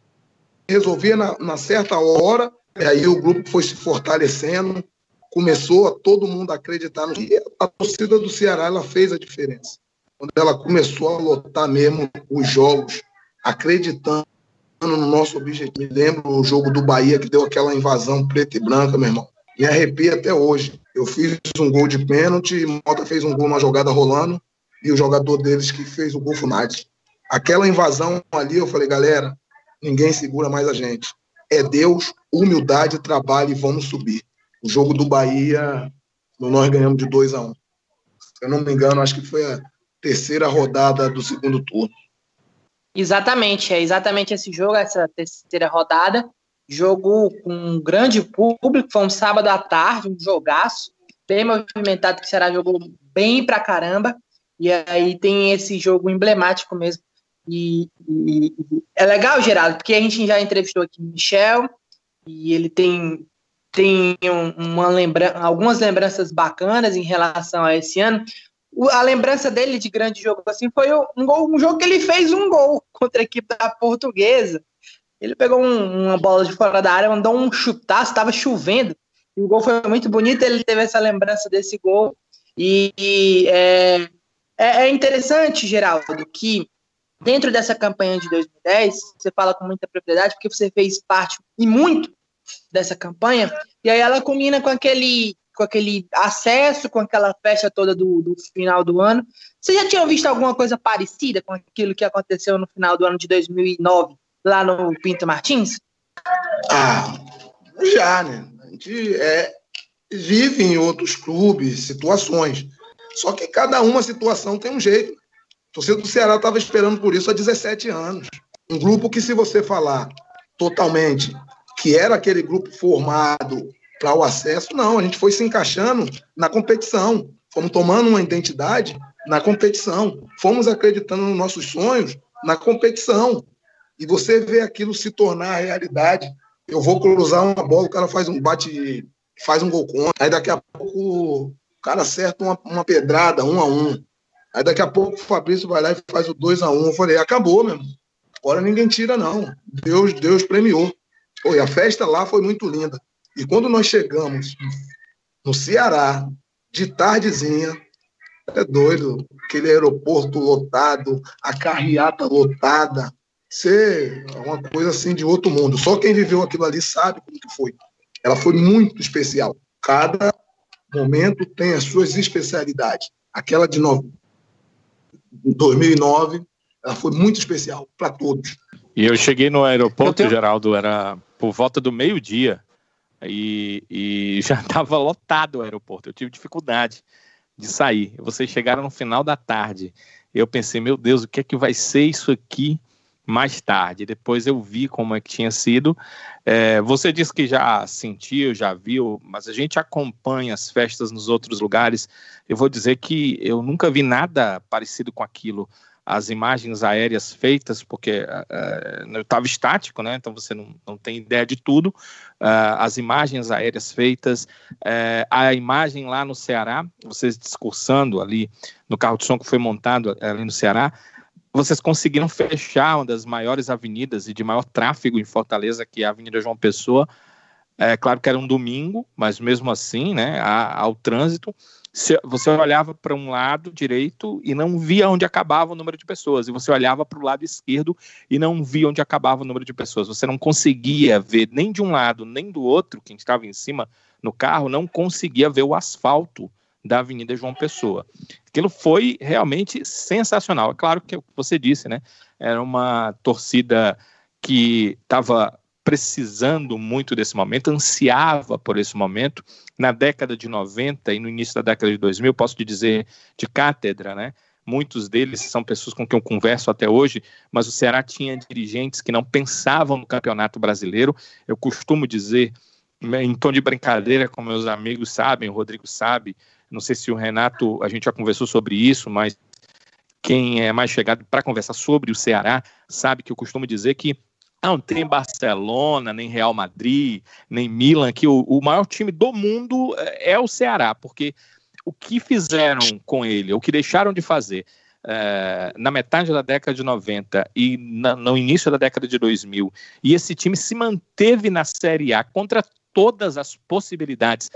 resolvia na, na certa hora, e aí o grupo foi se fortalecendo, começou a todo mundo acreditar no e a torcida do Ceará ela fez a diferença. Quando ela começou a lotar mesmo os jogos, acreditando no nosso objetivo. Me lembro o jogo do Bahia que deu aquela invasão preta e branca, meu irmão. Me arrepia até hoje. Eu fiz um gol de pênalti, Mota fez um gol numa jogada rolando e o jogador deles que fez o gol Funade. Aquela invasão ali, eu falei, galera, ninguém segura mais a gente. É Deus, humildade, trabalho e vamos subir. O jogo do Bahia, nós ganhamos de 2 a 1 um. Se eu não me engano, acho que foi a terceira rodada do segundo turno. Exatamente, é exatamente esse jogo, essa terceira rodada. Jogo com um grande público, foi um sábado à tarde, um jogaço, bem movimentado, que será jogou bem pra caramba. E aí tem esse jogo emblemático mesmo. E, e, é legal, Geraldo, porque a gente já entrevistou aqui Michel, e ele tem, tem uma lembra algumas lembranças bacanas em relação a esse ano a lembrança dele de grande jogo assim foi um, gol, um jogo que ele fez um gol contra a equipe da Portuguesa. Ele pegou um, uma bola de fora da área, mandou um chutaço, estava chovendo, e o gol foi muito bonito. Ele teve essa lembrança desse gol. E, e é, é, é interessante, Geraldo, que dentro dessa campanha de 2010, você fala com muita propriedade, porque você fez parte e muito dessa campanha, e aí ela combina com aquele com aquele acesso, com aquela festa toda do, do final do ano. Você já tinha visto alguma coisa parecida com aquilo que aconteceu no final do ano de 2009, lá no Pinto Martins? Ah, já, né? A gente é, vive em outros clubes, situações. Só que cada uma situação tem um jeito. O torcedor do Ceará estava esperando por isso há 17 anos. Um grupo que, se você falar totalmente que era aquele grupo formado para o acesso, não. A gente foi se encaixando na competição, fomos tomando uma identidade na competição, fomos acreditando nos nossos sonhos na competição. E você vê aquilo se tornar realidade. Eu vou cruzar uma bola, o cara faz um bate, faz um gol contra. Aí daqui a pouco cara acerta uma, uma pedrada, um a um. Aí daqui a pouco o Fabrício vai lá e faz o 2 a 1 um. Eu falei, acabou mesmo. Agora ninguém tira, não. Deus, Deus premiou. Pô, e a festa lá foi muito linda. E quando nós chegamos no Ceará, de tardezinha, é doido, aquele aeroporto lotado, a carreata lotada, ser uma coisa assim de outro mundo. Só quem viveu aquilo ali sabe como que foi. Ela foi muito especial. Cada momento tem as suas especialidades. Aquela de 2009, ela foi muito especial para todos. E eu cheguei no aeroporto, tenho... Geraldo, era por volta do meio-dia e, e já estava lotado o aeroporto. Eu tive dificuldade de sair. Vocês chegaram no final da tarde. Eu pensei, meu Deus, o que é que vai ser isso aqui mais tarde? Depois eu vi como é que tinha sido. É, você disse que já sentiu, já viu, mas a gente acompanha as festas nos outros lugares. Eu vou dizer que eu nunca vi nada parecido com aquilo as imagens aéreas feitas, porque uh, eu estava estático, né? Então você não, não tem ideia de tudo. Uh, as imagens aéreas feitas, uh, a imagem lá no Ceará, vocês discursando ali no carro de som que foi montado ali no Ceará, vocês conseguiram fechar uma das maiores avenidas e de maior tráfego em Fortaleza, que é a Avenida João Pessoa. É claro que era um domingo, mas mesmo assim, né, ao trânsito você olhava para um lado direito e não via onde acabava o número de pessoas, e você olhava para o lado esquerdo e não via onde acabava o número de pessoas. Você não conseguia ver nem de um lado nem do outro, quem estava em cima no carro, não conseguia ver o asfalto da Avenida João Pessoa. Aquilo foi realmente sensacional. É claro que é você disse, né? Era uma torcida que estava precisando muito desse momento, ansiava por esse momento. Na década de 90 e no início da década de 2000, posso te dizer de cátedra, né? Muitos deles são pessoas com quem eu converso até hoje, mas o Ceará tinha dirigentes que não pensavam no campeonato brasileiro. Eu costumo dizer, em tom de brincadeira, como meus amigos sabem, o Rodrigo sabe, não sei se o Renato, a gente já conversou sobre isso, mas quem é mais chegado para conversar sobre o Ceará sabe que eu costumo dizer que não tem Barcelona, nem Real Madrid, nem Milan, que o, o maior time do mundo é, é o Ceará, porque o que fizeram com ele, o que deixaram de fazer é, na metade da década de 90 e na, no início da década de 2000, e esse time se manteve na Série A contra todas as possibilidades.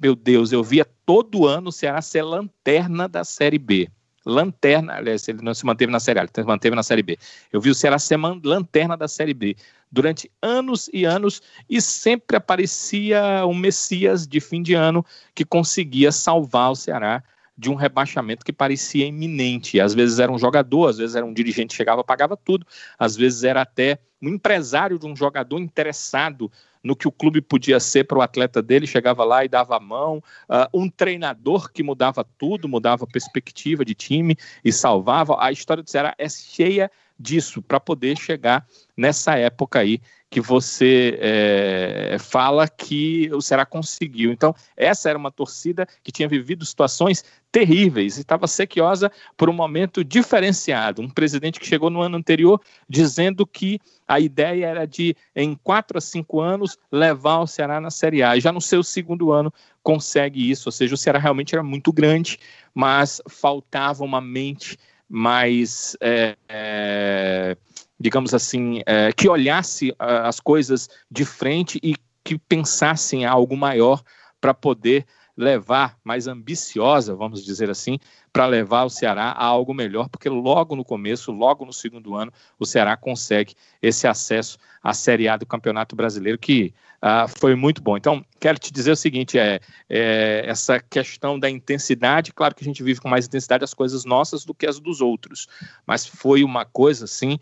Meu Deus, eu via todo ano o Ceará ser lanterna da Série B lanterna, aliás, ele não se manteve na Série A, ele se manteve na Série B. Eu vi o Ceará ser lanterna da Série B durante anos e anos e sempre aparecia um Messias de fim de ano que conseguia salvar o Ceará de um rebaixamento que parecia iminente. Às vezes era um jogador, às vezes era um dirigente que chegava, pagava tudo, às vezes era até um empresário de um jogador interessado no que o clube podia ser para o atleta dele, chegava lá e dava a mão, uh, um treinador que mudava tudo, mudava a perspectiva de time e salvava. A história do Ceará é cheia disso para poder chegar nessa época aí que você é, fala que o Ceará conseguiu. Então, essa era uma torcida que tinha vivido situações terríveis e estava sequiosa por um momento diferenciado. Um presidente que chegou no ano anterior dizendo que a ideia era de, em quatro a cinco anos, levar o Ceará na Série A. E já no seu segundo ano consegue isso. Ou seja, o Ceará realmente era muito grande, mas faltava uma mente mais. É, é, digamos assim, é, que olhasse uh, as coisas de frente e que pensasse em algo maior para poder levar, mais ambiciosa, vamos dizer assim, para levar o Ceará a algo melhor, porque logo no começo, logo no segundo ano, o Ceará consegue esse acesso à Série A do Campeonato Brasileiro, que uh, foi muito bom. Então, quero te dizer o seguinte: é, é, essa questão da intensidade, claro que a gente vive com mais intensidade as coisas nossas do que as dos outros, mas foi uma coisa assim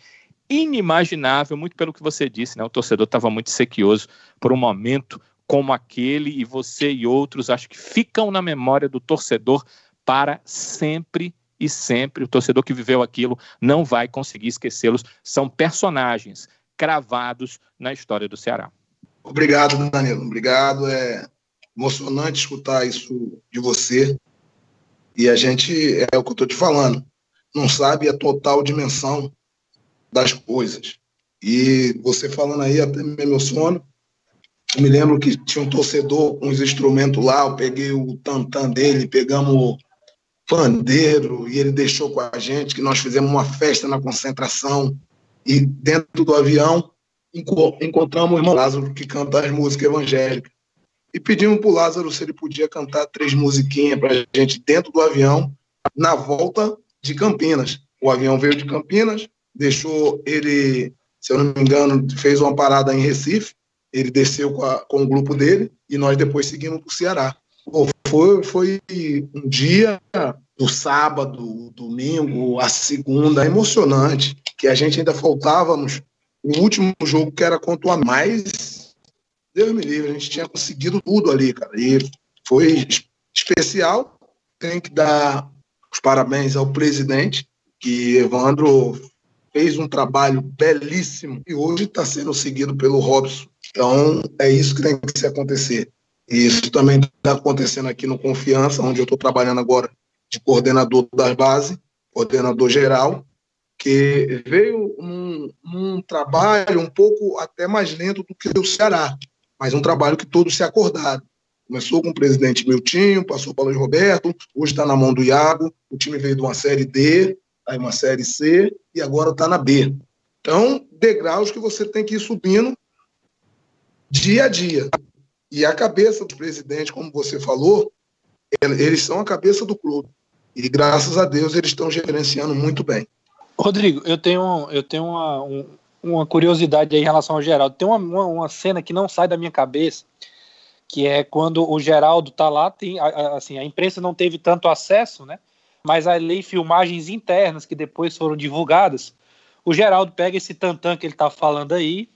inimaginável, muito pelo que você disse, né? O torcedor estava muito sequioso por um momento como aquele e você e outros acho que ficam na memória do torcedor para sempre e sempre. O torcedor que viveu aquilo não vai conseguir esquecê-los. São personagens cravados na história do Ceará. Obrigado, Danilo. Obrigado. É emocionante escutar isso de você. E a gente, é o que eu estou te falando, não sabe a total dimensão das coisas. E você falando aí, até me emociona. Eu me lembro que tinha um torcedor com os instrumentos lá, eu peguei o tantã dele, pegamos pandeiro, e ele deixou com a gente, que nós fizemos uma festa na concentração, e dentro do avião encontramos o irmão Lázaro, que canta as músicas evangélicas. E pedimos para o Lázaro se ele podia cantar três musiquinhas para a gente dentro do avião, na volta de Campinas. O avião veio de Campinas, deixou ele, se eu não me engano, fez uma parada em Recife, ele desceu com, a, com o grupo dele e nós depois seguimos para o Ceará. Pô, foi, foi um dia do sábado, domingo, a segunda, emocionante, que a gente ainda faltávamos o último jogo que era contra o mais Deus me livre, a gente tinha conseguido tudo ali, cara. E foi especial. Tem que dar os parabéns ao presidente, que Evandro fez um trabalho belíssimo e hoje está sendo seguido pelo Robson. Então, é isso que tem que se acontecer. E isso também está acontecendo aqui no Confiança, onde eu estou trabalhando agora de coordenador das bases, coordenador geral, que veio um, um trabalho um pouco até mais lento do que o Ceará, mas um trabalho que todos se acordaram. Começou com o presidente Miltinho, passou para o Luiz Roberto, hoje está na mão do Iago, o time veio de uma série D, aí uma série C e agora está na B. Então, degraus que você tem que ir subindo dia a dia. E a cabeça do presidente, como você falou, eles são a cabeça do clube. E graças a Deus eles estão gerenciando muito bem. Rodrigo, eu tenho, eu tenho uma, um, uma curiosidade em relação ao Geraldo. Tem uma, uma, cena que não sai da minha cabeça, que é quando o Geraldo tá lá, tem, assim, a imprensa não teve tanto acesso, né? mas ali filmagens internas que depois foram divulgadas, o Geraldo pega esse tantã que ele está falando aí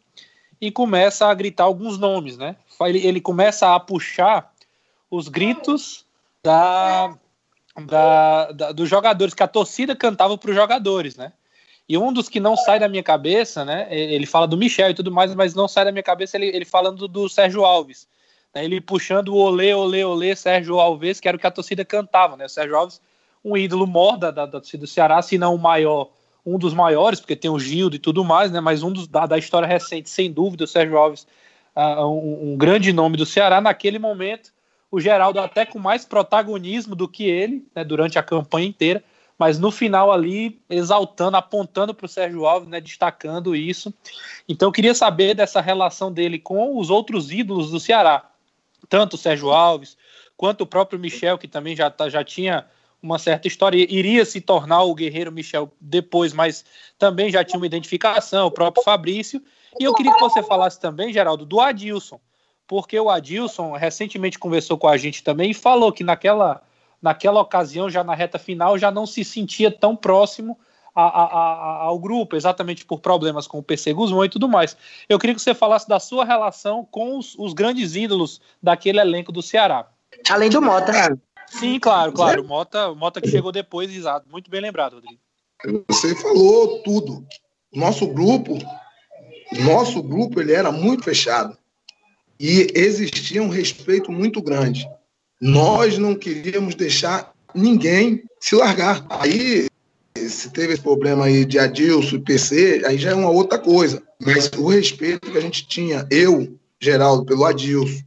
e começa a gritar alguns nomes, né? Ele, ele começa a puxar os gritos da, da, da, dos jogadores, que a torcida cantava para os jogadores, né? E um dos que não sai da minha cabeça, né? Ele fala do Michel e tudo mais, mas não sai da minha cabeça ele, ele falando do Sérgio Alves. Né? Ele puxando o olê, olê, olê, Sérgio Alves, que era o que a torcida cantava, né? O Sérgio Alves um ídolo mor da, da, da torcida do Ceará, se não o maior, um dos maiores, porque tem o Gildo e tudo mais, né? Mas um dos da, da história recente, sem dúvida, o Sérgio Alves, uh, um, um, grande nome do Ceará. Naquele momento, o Geraldo até com mais protagonismo do que ele, né, durante a campanha inteira, mas no final ali exaltando, apontando para o Sérgio Alves, né, destacando isso. Então eu queria saber dessa relação dele com os outros ídolos do Ceará, tanto o Sérgio Alves quanto o próprio Michel, que também já, tá, já tinha uma certa história. Iria se tornar o Guerreiro Michel depois, mas também já tinha uma identificação, o próprio Fabrício. E eu queria que você falasse também, Geraldo, do Adilson, porque o Adilson recentemente conversou com a gente também e falou que naquela, naquela ocasião, já na reta final, já não se sentia tão próximo a, a, a, ao grupo, exatamente por problemas com o PC Guzmão e tudo mais. Eu queria que você falasse da sua relação com os, os grandes ídolos daquele elenco do Ceará. Além do Mota. Sim, claro, claro. Mota, Mota que chegou depois, exato. Muito bem lembrado, Rodrigo. Você falou tudo. Nosso grupo, nosso grupo, ele era muito fechado e existia um respeito muito grande. Nós não queríamos deixar ninguém se largar. Aí se teve esse problema aí de Adilson e PC, aí já é uma outra coisa. Mas o respeito que a gente tinha, eu, Geraldo, pelo Adilson,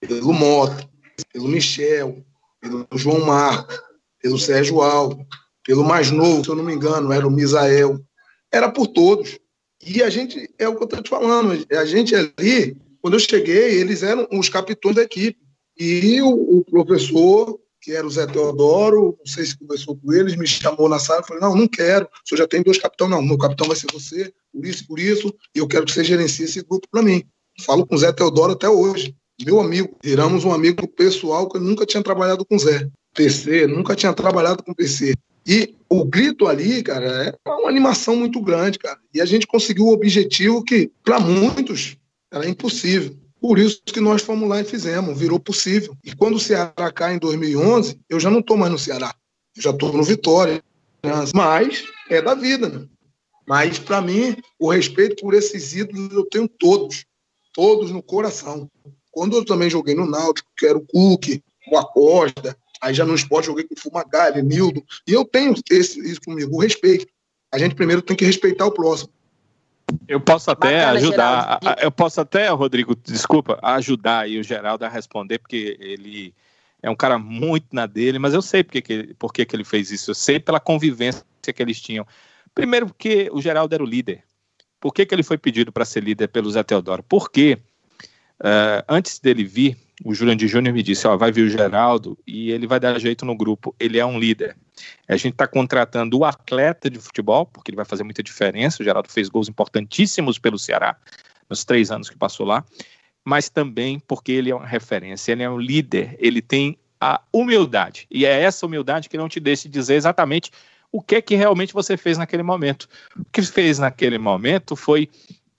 pelo Mota, pelo Michel, pelo João Marco, pelo Sérgio Alves, pelo mais novo, se eu não me engano, era o Misael, era por todos. E a gente, é o que eu estou te falando, a gente ali, quando eu cheguei, eles eram os capitões da equipe. E o, o professor que era o Zé Teodoro, não sei se conversou com eles, me chamou na sala e falou: Não, não quero, o senhor já tem dois capitães, não, meu capitão vai ser você, por isso, por isso, e eu quero que você gerencie esse grupo para mim. Falo com o Zé Teodoro até hoje, meu amigo, viramos um amigo pessoal que eu nunca tinha trabalhado com Zé. PC, nunca tinha trabalhado com PC. E o grito ali, cara, é uma animação muito grande, cara. E a gente conseguiu o objetivo que, para muitos, era impossível. Por isso que nós fomos lá e fizemos, virou possível. E quando o Ceará cai em 2011, eu já não estou mais no Ceará, eu já estou no Vitória. Mas é da vida, né? Mas, para mim, o respeito por esses ídolos eu tenho todos, todos no coração. Quando eu também joguei no Náutico, que era o Cook, o Acosta, aí já no esporte joguei com o Fumagalli, Nildo, e eu tenho esse, isso comigo, o respeito. A gente primeiro tem que respeitar o próximo. Eu posso até Bacana, ajudar, Geraldo. eu posso até, Rodrigo, desculpa, ajudar aí o Geraldo a responder, porque ele é um cara muito na dele, mas eu sei porque que, porque que ele fez isso, eu sei pela convivência que eles tinham. Primeiro porque o Geraldo era o líder. Por que, que ele foi pedido para ser líder pelo Zé Teodoro? Porque uh, antes dele vir, o Jurandir Júnior me disse, ó, vai vir o Geraldo e ele vai dar jeito no grupo, ele é um líder. A gente está contratando o atleta de futebol, porque ele vai fazer muita diferença, o Geraldo fez gols importantíssimos pelo Ceará, nos três anos que passou lá, mas também porque ele é uma referência, ele é um líder, ele tem a humildade, e é essa humildade que não te deixa dizer exatamente o que é que realmente você fez naquele momento. O que fez naquele momento foi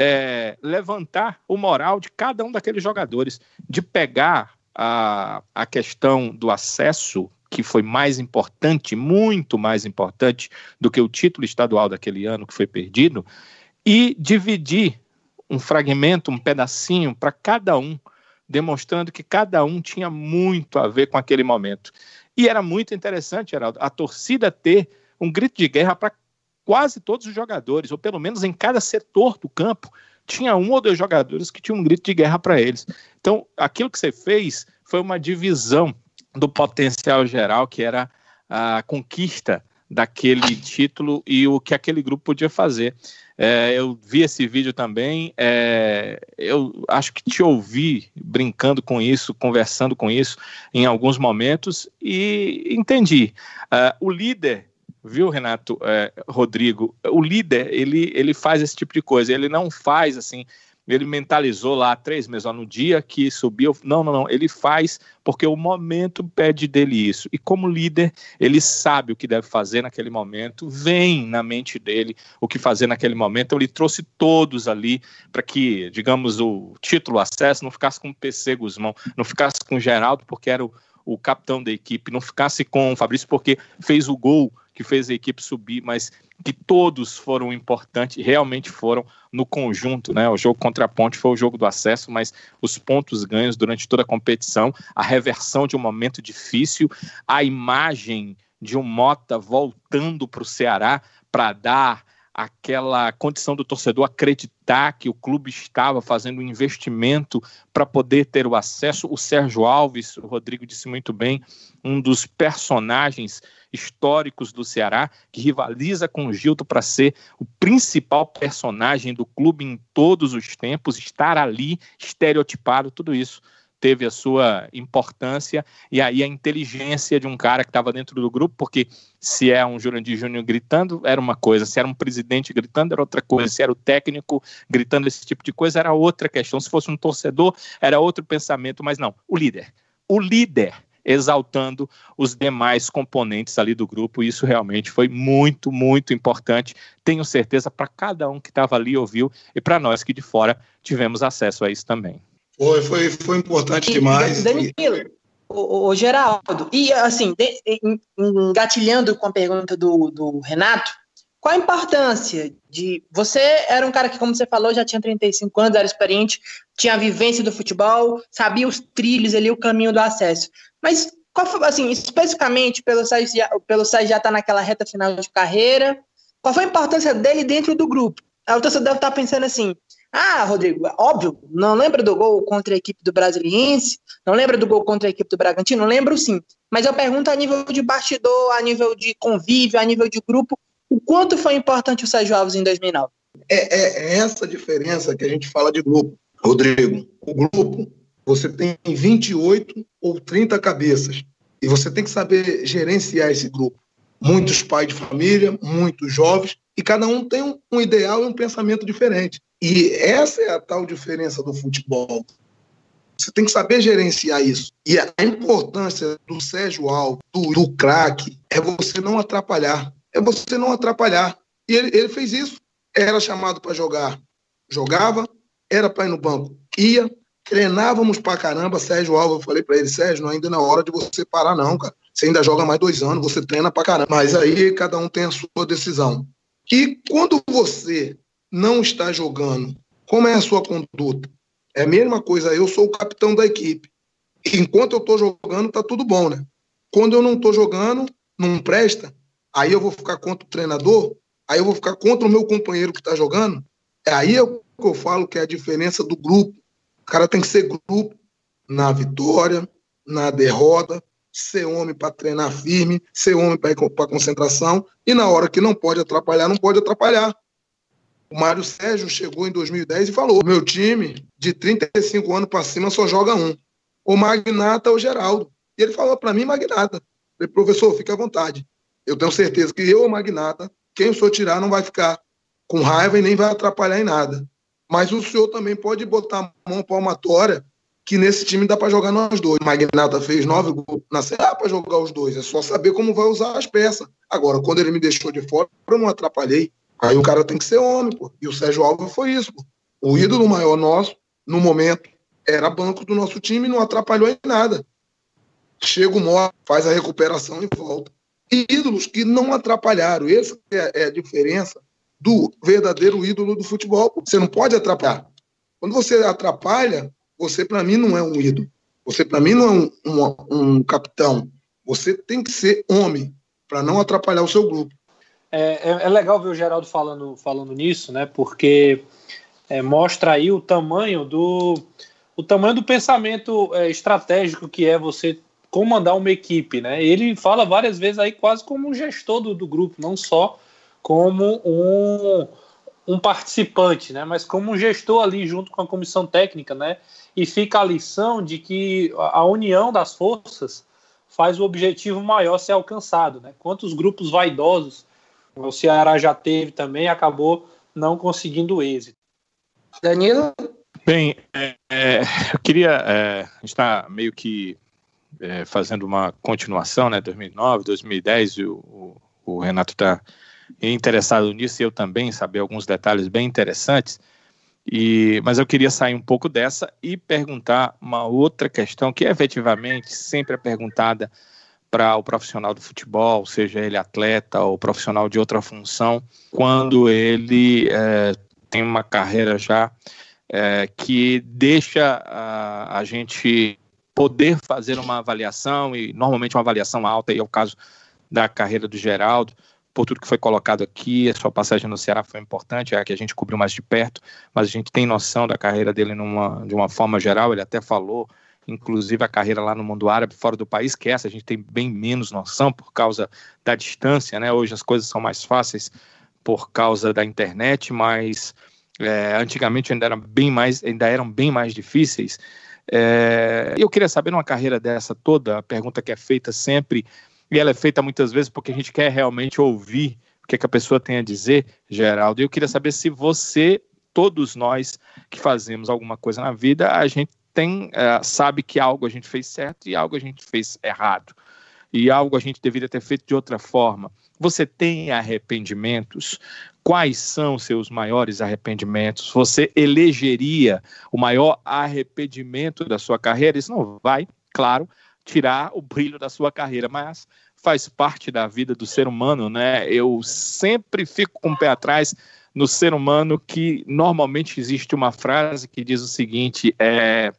é, levantar o moral de cada um daqueles jogadores, de pegar a, a questão do acesso, que foi mais importante, muito mais importante do que o título estadual daquele ano que foi perdido, e dividir um fragmento, um pedacinho para cada um, demonstrando que cada um tinha muito a ver com aquele momento. E era muito interessante, Geraldo, a torcida ter um grito de guerra para quase todos os jogadores, ou pelo menos em cada setor do campo, tinha um ou dois jogadores que tinham um grito de guerra para eles. Então, aquilo que você fez foi uma divisão do potencial geral, que era a conquista daquele título e o que aquele grupo podia fazer. É, eu vi esse vídeo também, é, eu acho que te ouvi brincando com isso, conversando com isso em alguns momentos e entendi. Uh, o líder viu, Renato, é, Rodrigo, o líder, ele, ele faz esse tipo de coisa, ele não faz assim, ele mentalizou lá três meses, ó, no dia que subiu, não, não, não, ele faz porque o momento pede dele isso, e como líder, ele sabe o que deve fazer naquele momento, vem na mente dele o que fazer naquele momento, então ele trouxe todos ali para que, digamos, o título, acesso, não ficasse com o PC Guzmão, não ficasse com o Geraldo, porque era o, o capitão da equipe, não ficasse com o Fabrício, porque fez o gol que fez a equipe subir, mas que todos foram importantes, realmente foram no conjunto, né? O jogo contra a Ponte foi o jogo do acesso, mas os pontos ganhos durante toda a competição, a reversão de um momento difícil, a imagem de um Mota voltando para o Ceará para dar aquela condição do torcedor acreditar que o clube estava fazendo um investimento para poder ter o acesso. O Sérgio Alves, o Rodrigo disse muito bem, um dos personagens históricos do Ceará, que rivaliza com o Gilto para ser o principal personagem do clube em todos os tempos, estar ali estereotipado, tudo isso teve a sua importância e aí a inteligência de um cara que estava dentro do grupo, porque se é um Jurandir Júnior gritando, era uma coisa, se era um presidente gritando, era outra coisa, se era o técnico gritando esse tipo de coisa, era outra questão, se fosse um torcedor, era outro pensamento, mas não, o líder. O líder exaltando os demais componentes ali do grupo. Isso realmente foi muito, muito importante. Tenho certeza para cada um que estava ali ouviu e para nós que de fora tivemos acesso a isso também. Foi, foi, foi importante e, demais. Danilo, o, o, Geraldo, e assim, engatilhando com a pergunta do, do Renato, qual a importância de. Você era um cara que, como você falou, já tinha 35 anos, era experiente, tinha a vivência do futebol, sabia os trilhos ali, o caminho do acesso. Mas, qual, assim, especificamente, pelo Sérgio, pelo Sérgio já estar tá naquela reta final de carreira, qual foi a importância dele dentro do grupo? A torcedor deve estar pensando assim: ah, Rodrigo, óbvio, não lembra do gol contra a equipe do Brasiliense, não lembra do gol contra a equipe do Bragantino? Lembro sim. Mas eu pergunto a nível de bastidor, a nível de convívio, a nível de grupo, o quanto foi importante o Sérgio Alves em 2009? É, é, é essa diferença que a gente fala de grupo, Rodrigo. O grupo, você tem 28 ou 30 cabeças e você tem que saber gerenciar esse grupo. Muitos pais de família, muitos jovens, e cada um tem um, ideal e um pensamento diferente. E essa é a tal diferença do futebol. Você tem que saber gerenciar isso. E a importância do Sérgio Alves, do, do craque, é você não atrapalhar. É você não atrapalhar. E ele, ele fez isso. Era chamado para jogar, jogava. Era para ir no banco, ia. Treinávamos para caramba. Sérgio Alves, eu falei para ele, Sérgio, não é ainda na hora de você parar, não, cara. Você ainda joga mais dois anos, você treina para caramba. Mas aí cada um tem a sua decisão. E quando você não está jogando, como é a sua conduta? É a mesma coisa, eu sou o capitão da equipe. Enquanto eu estou jogando, está tudo bom, né? Quando eu não estou jogando, não presta, aí eu vou ficar contra o treinador, aí eu vou ficar contra o meu companheiro que está jogando. É aí que eu falo que é a diferença do grupo. O cara tem que ser grupo na vitória, na derrota, ser homem para treinar firme, ser homem para concentração, e na hora que não pode atrapalhar, não pode atrapalhar. O Mário Sérgio chegou em 2010 e falou: meu time de 35 anos para cima só joga um. O Magnata ou o Geraldo. E ele falou para mim, Magnata. Falei, professor, fique à vontade. Eu tenho certeza que eu, o Magnata, quem o senhor tirar não vai ficar com raiva e nem vai atrapalhar em nada. Mas o senhor também pode botar a mão palmatória que nesse time dá para jogar nós dois. O Magnata fez nove gols na Série A para jogar os dois. É só saber como vai usar as peças. Agora, quando ele me deixou de fora, eu não atrapalhei. Aí o cara tem que ser homem, pô. E o Sérgio Alves foi isso, pô. O ídolo maior nosso, no momento, era banco do nosso time e não atrapalhou em nada. Chega o Mó, faz a recuperação e volta. E ídolos que não atrapalharam. Essa é, é a diferença do verdadeiro ídolo do futebol. Você não pode atrapalhar. Quando você atrapalha, você para mim não é um ídolo. Você para mim não é um, um, um capitão. Você tem que ser homem para não atrapalhar o seu grupo. É, é, é, legal ver o Geraldo falando, falando nisso, né? Porque é, mostra aí o tamanho do o tamanho do pensamento é, estratégico que é você comandar uma equipe, né? Ele fala várias vezes aí quase como um gestor do, do grupo, não só como um, um participante, né? Mas como um gestor ali junto com a comissão técnica, né? E fica a lição de que a união das forças faz o objetivo maior ser alcançado, né? Quantos grupos vaidosos o Ceará já teve também, acabou não conseguindo êxito. Danilo? Bem, é, é, eu queria. É, a gente está meio que é, fazendo uma continuação, né? 2009, 2010, e o, o, o Renato está interessado nisso e eu também, saber alguns detalhes bem interessantes. E, mas eu queria sair um pouco dessa e perguntar uma outra questão que efetivamente sempre é perguntada para o profissional do futebol, seja ele atleta ou profissional de outra função, quando ele é, tem uma carreira já é, que deixa a, a, gente poder fazer uma avaliação, e normalmente uma avaliação alta, e é o caso da carreira do Geraldo, por tudo que foi colocado aqui, a sua passagem no Ceará foi importante, é a que a gente cobriu mais de perto, mas a gente tem noção da carreira dele numa, de uma forma geral, ele até falou inclusive a carreira lá no mundo árabe, fora do país, que essa a gente tem bem menos noção por causa da distância, né? Hoje as coisas são mais fáceis por causa da internet, mas é, antigamente ainda eram bem mais, ainda eram bem mais difíceis. É, eu queria saber, numa carreira dessa toda, a pergunta que é feita sempre, e ela é feita muitas vezes porque a gente quer realmente ouvir o que, é que a pessoa tem a dizer, Geraldo. E eu queria saber se você, todos nós que fazemos alguma coisa na vida, a gente tem, uh, sabe que algo a gente fez certo e algo a gente fez errado. E algo a gente deveria ter feito de outra forma. Você tem arrependimentos? Quais são seus maiores arrependimentos? Você elegeria o maior arrependimento da sua carreira? Isso não vai, claro, tirar o brilho da sua carreira, mas faz parte da vida do ser humano, né? Eu sempre fico com o pé atrás no ser humano que normalmente existe uma frase que diz o seguinte: é,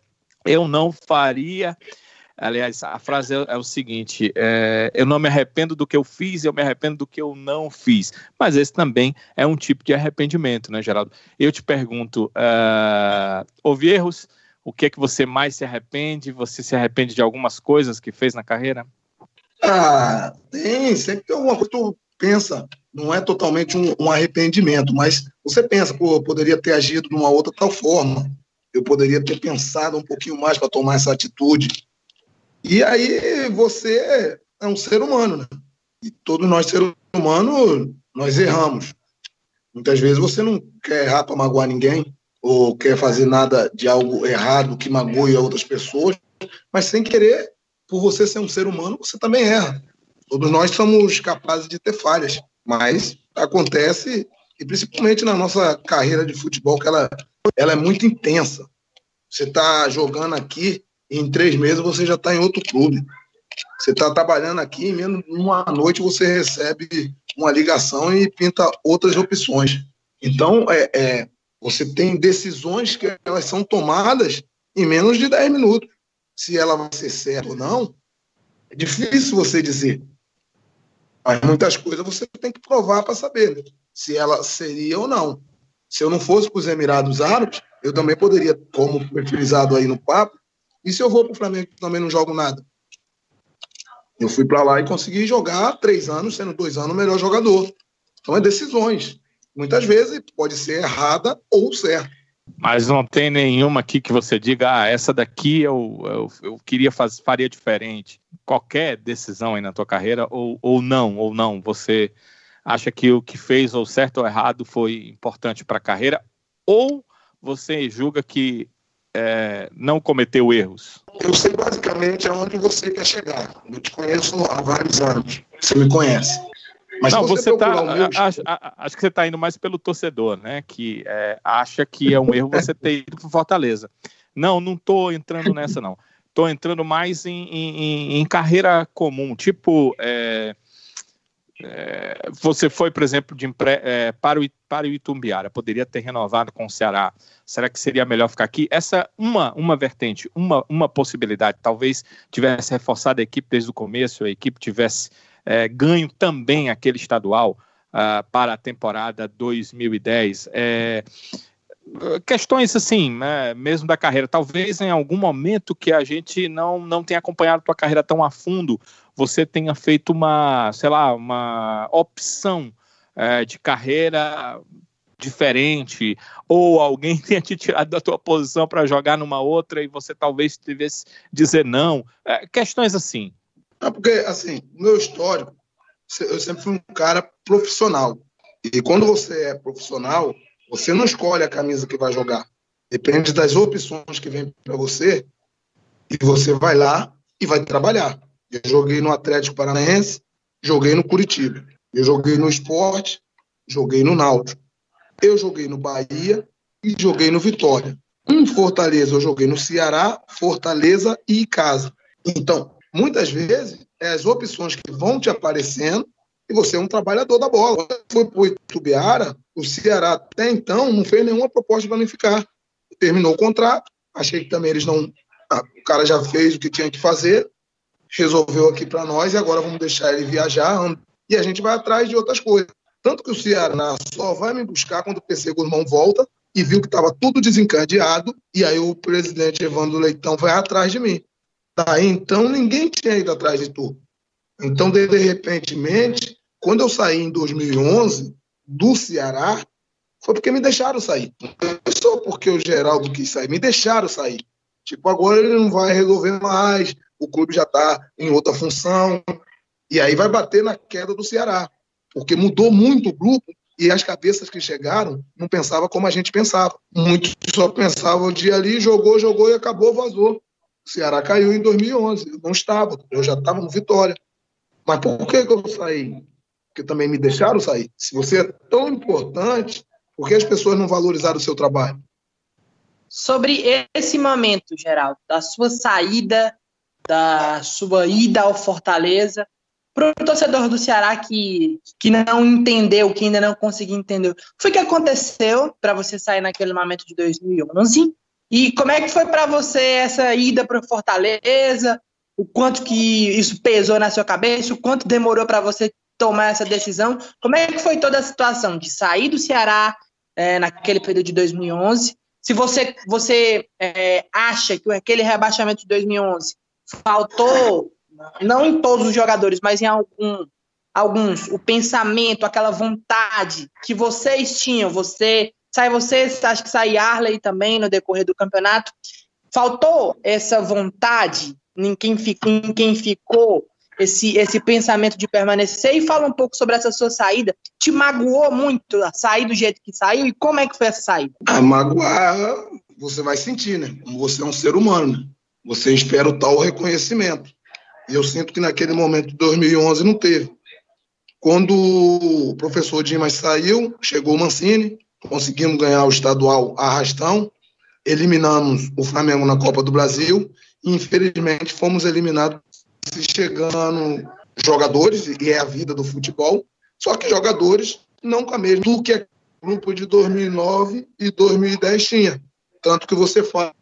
eu não faria. Aliás, a frase é, é o seguinte: é, eu não me arrependo do que eu fiz, eu me arrependo do que eu não fiz. Mas esse também é um tipo de arrependimento, né, Geraldo? Eu te pergunto: uh, houve erros? O que é que você mais se arrepende? Você se arrepende de algumas coisas que fez na carreira? Ah, tem, sempre tem alguma coisa que tu pensa, não é totalmente um, um arrependimento, mas você pensa, pô, eu poderia ter agido de uma outra tal forma, eu poderia ter pensado um pouquinho mais para tomar essa atitude. E aí você é um ser humano, né? E todos nós, seres humanos, nós erramos. Muitas vezes você não quer errar para magoar ninguém, ou quer fazer nada de algo errado que magoe outras pessoas, mas sem querer, por você ser um ser humano, você também erra. Todos nós somos capazes de ter falhas, mas acontece, e principalmente na nossa carreira de futebol, que ela, ela é muito intensa. Você está jogando aqui, em três meses você já está em outro clube. Você está trabalhando aqui, e mesmo numa noite você recebe uma ligação e pinta outras opções. Então, é, é você tem decisões que elas são tomadas em menos de 10 minutos. Se ela vai ser certa ou não, é difícil você dizer. Mas muitas coisas você tem que provar para saber né? se ela seria ou não. Se eu não fosse para os Emirados Árabes, eu também poderia, como foi frisado aí no papo, e se eu vou para o Flamengo também não jogo nada? Eu fui para lá e consegui jogar três anos, sendo dois anos o melhor jogador. Então é decisões muitas vezes pode ser errada ou certa. Mas não tem nenhuma aqui que você diga, ah, essa daqui eu, eu, eu queria fazer, faria diferente. Qualquer decisão aí na tua carreira, ou, ou não, ou não, você acha que o que fez, ou certo ou errado, foi importante para a carreira, ou você julga que é, não cometeu erros? Eu sei basicamente aonde você quer chegar. Eu te conheço há vários anos. Você me conhece. Mas não, você, está. Acho, acho, que você está indo mais pelo torcedor, né? Que é, acha que é um erro você ter ido para Fortaleza. Não, não estou entrando nessa, não. Estou entrando mais em, em, em, carreira comum, tipo. É, é, você foi, por exemplo, de é, para, o, para o Itumbiara, poderia ter renovado com o Ceará. Será que seria melhor ficar aqui? Essa uma uma vertente, uma, uma possibilidade. Talvez tivesse reforçado a equipe desde o começo, a equipe tivesse é, ganho também aquele estadual uh, para a temporada 2010. É, questões assim, né, mesmo da carreira, talvez em algum momento que a gente não, não tenha acompanhado tua carreira tão a fundo, você tenha feito uma, sei lá, uma opção é, de carreira diferente, ou alguém tenha te tirado da tua posição para jogar numa outra e você talvez tivesse dizer não. É, questões assim. Porque, assim, meu histórico, eu sempre fui um cara profissional. E quando você é profissional, você não escolhe a camisa que vai jogar. Depende das opções que vem para você e você vai lá e vai trabalhar. Eu joguei no Atlético Paranaense, joguei no Curitiba. Eu joguei no Esporte, joguei no Náutico. Eu joguei no Bahia e joguei no Vitória. Em Fortaleza, eu joguei no Ceará, Fortaleza e Casa. Então, muitas vezes, é as opções que vão te aparecendo e você é um trabalhador da bola. Foi para o Itubiara, o Ceará até então não fez nenhuma proposta para mim ficar. Terminou o contrato, achei que também eles não. O cara já fez o que tinha que fazer, resolveu aqui para nós e agora vamos deixar ele viajar e a gente vai atrás de outras coisas. Tanto que o Ceará só vai me buscar quando o PC Guzmão volta e viu que estava tudo desencadeado, e aí o presidente Evandro Leitão vai atrás de mim. Daí então ninguém tinha ido atrás de tu. Então, de, de quando eu saí em 2011 do Ceará, foi porque me deixaram sair. Não só porque o Geraldo quis sair, me deixaram sair. Tipo, agora ele não vai resolver mais, o clube já está em outra função, e aí vai bater na queda do Ceará, porque mudou muito o grupo e as cabeças que chegaram não pensavam como a gente pensava. Muitos só pensavam dia ali, jogou, jogou e acabou, vazou. O Ceará caiu em 2011, eu não estava, eu já estava no Vitória. Mas por que, que eu saí? Porque também me deixaram sair. Se você é tão importante, por que as pessoas não valorizaram o seu trabalho? Sobre esse momento, Geraldo, da sua saída, da sua ida ao Fortaleza, para o torcedor do Ceará que, que não entendeu, que ainda não conseguiu entender, o que aconteceu para você sair naquele momento de 2011? E como é que foi para você essa ida para Fortaleza? O quanto que isso pesou na sua cabeça? O quanto demorou para você tomar essa decisão? Como é que foi toda a situação de sair do Ceará é, naquele período de 2011? Se você, você é, acha que aquele rebaixamento de 2011 faltou não em todos os jogadores, mas em algum, alguns, o pensamento, aquela vontade que vocês tinham, você, sai você, acho que sai Arley também no decorrer do campeonato, faltou essa vontade em quem ficou, em quem ficou esse, esse pensamento de permanecer e fala um pouco sobre essa sua saída. Te magoou muito sair do jeito que saiu e como é que foi essa saída? A magoar, você vai sentir, né? Você é um ser humano, né? Você espera o tal reconhecimento. E eu sinto que naquele momento de 2011 não teve. Quando o professor Dimas saiu, chegou o Mancini, conseguimos ganhar o estadual arrastão, eliminamos o Flamengo na Copa do Brasil e infelizmente fomos eliminados chegando jogadores, e é a vida do futebol, só que jogadores não com a mesma do que o grupo de 2009 e 2010 tinha. Tanto que você fala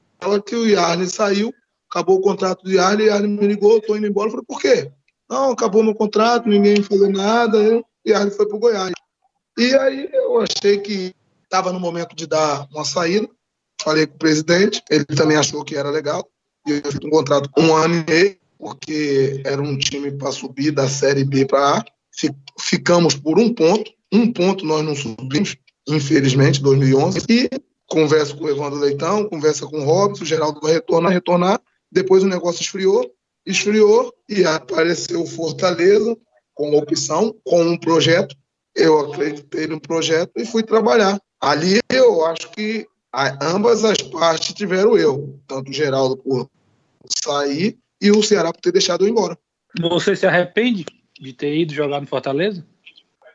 que o Yarley saiu acabou o contrato de Arley, e Arley me ligou, estou indo embora. Eu falei, por quê? Não, acabou meu contrato, ninguém falou nada, eu, e Arley foi para o Goiás. E aí eu achei que estava no momento de dar uma saída, falei com o presidente, ele também achou que era legal, e eu fiz um contrato com um ano e meio, porque era um time para subir da Série B para A. Ficamos por um ponto, um ponto nós não subimos, infelizmente, 2011, e converso com o Evandro Leitão, conversa com o Robson, o Geraldo vai retornar, retornar, depois o negócio esfriou, esfriou e apareceu Fortaleza com opção, com um projeto. Eu acreditei no projeto e fui trabalhar. Ali eu acho que ambas as partes tiveram eu, tanto o Geraldo por sair e o Ceará por ter deixado eu embora. Você se arrepende de ter ido jogar no Fortaleza?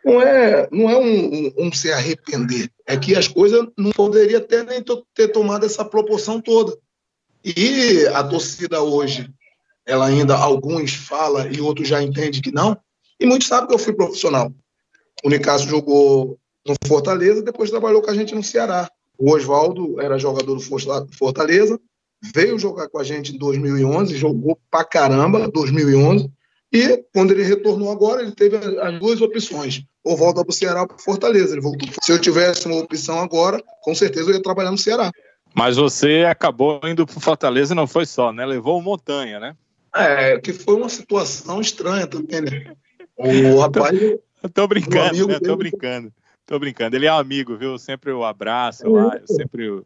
Não é, não é um, um, um se arrepender, é que as coisas não poderiam ter nem ter tomado essa proporção toda. E a torcida hoje, ela ainda, alguns fala e outros já entendem que não. E muitos sabem que eu fui profissional. O Nicasso jogou no Fortaleza, depois trabalhou com a gente no Ceará. O Oswaldo era jogador do Fortaleza, veio jogar com a gente em 2011, jogou pra caramba 2011. E quando ele retornou agora, ele teve as duas opções: ou volta para o Ceará ou Fortaleza. Ele voltou. Se eu tivesse uma opção agora, com certeza eu ia trabalhar no Ceará. Mas você acabou indo para Fortaleza e não foi só, né? Levou montanha, né? É, que foi uma situação estranha também, né? O rapaz. Eu tô brincando, né? Tô brincando. Tô brincando. Ele é um amigo, viu? Sempre o abraço lá, eu sempre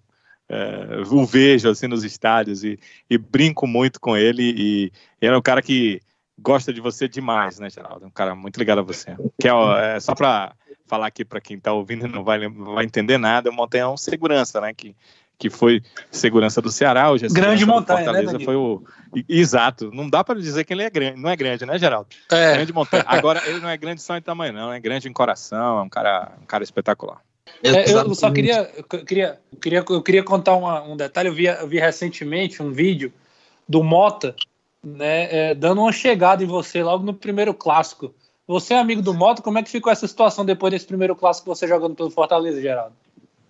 é, o vejo assim nos estádios e, e brinco muito com ele. E, e ele é um cara que gosta de você demais, né, Geraldo? Um cara muito ligado a você. Que é, é só para falar aqui para quem está ouvindo e não vai, não vai entender nada, o Montanha é um segurança, né? Que que foi segurança do Ceará, hoje é grande montanha, né, Fortaleza né, foi o exato. Não dá para dizer que ele é grande, não é grande, né, Geraldo? É. Grande montanha. Agora ele não é grande só em tamanho, não, é grande em coração, é um cara, um cara espetacular. É, eu só queria, eu queria, eu queria, eu queria contar uma, um detalhe. Eu vi, eu vi recentemente um vídeo do Mota, né, é, dando uma chegada em você logo no primeiro clássico. Você é amigo do Mota, como é que ficou essa situação depois desse primeiro clássico você jogando pelo Fortaleza, Geraldo?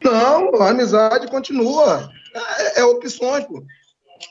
Não, a amizade continua. É, é opções, pô.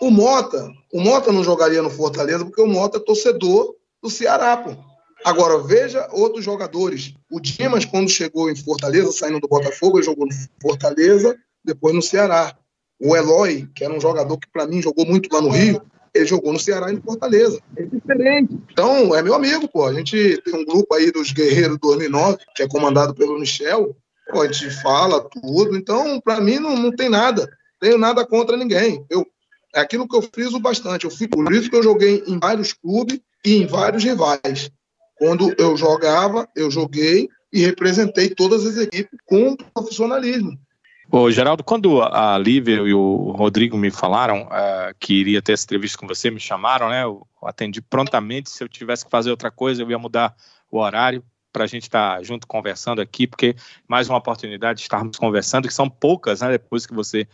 O Mota, o Mota não jogaria no Fortaleza porque o Mota é torcedor do Ceará, pô. Agora, veja outros jogadores. O Dimas, quando chegou em Fortaleza, saindo do Botafogo, ele jogou no Fortaleza, depois no Ceará. O Eloy, que era um jogador que para mim jogou muito lá no Rio, ele jogou no Ceará e no Fortaleza. É diferente. Então, é meu amigo, pô. A gente tem um grupo aí dos Guerreiros 2009, que é comandado pelo Michel. A gente fala tudo. Então, para mim, não, não tem nada. Tenho nada contra ninguém. Eu, É aquilo que eu friso bastante. Eu fui, por isso que eu joguei em vários clubes e em vários rivais. Quando eu jogava, eu joguei e representei todas as equipes com profissionalismo. Ô, Geraldo, quando a Lívia e o Rodrigo me falaram uh, que iria ter essa entrevista com você, me chamaram, né? Eu atendi prontamente. Se eu tivesse que fazer outra coisa, eu ia mudar o horário para a gente estar tá junto conversando aqui, porque mais uma oportunidade de estarmos conversando, que são poucas, né? Depois que você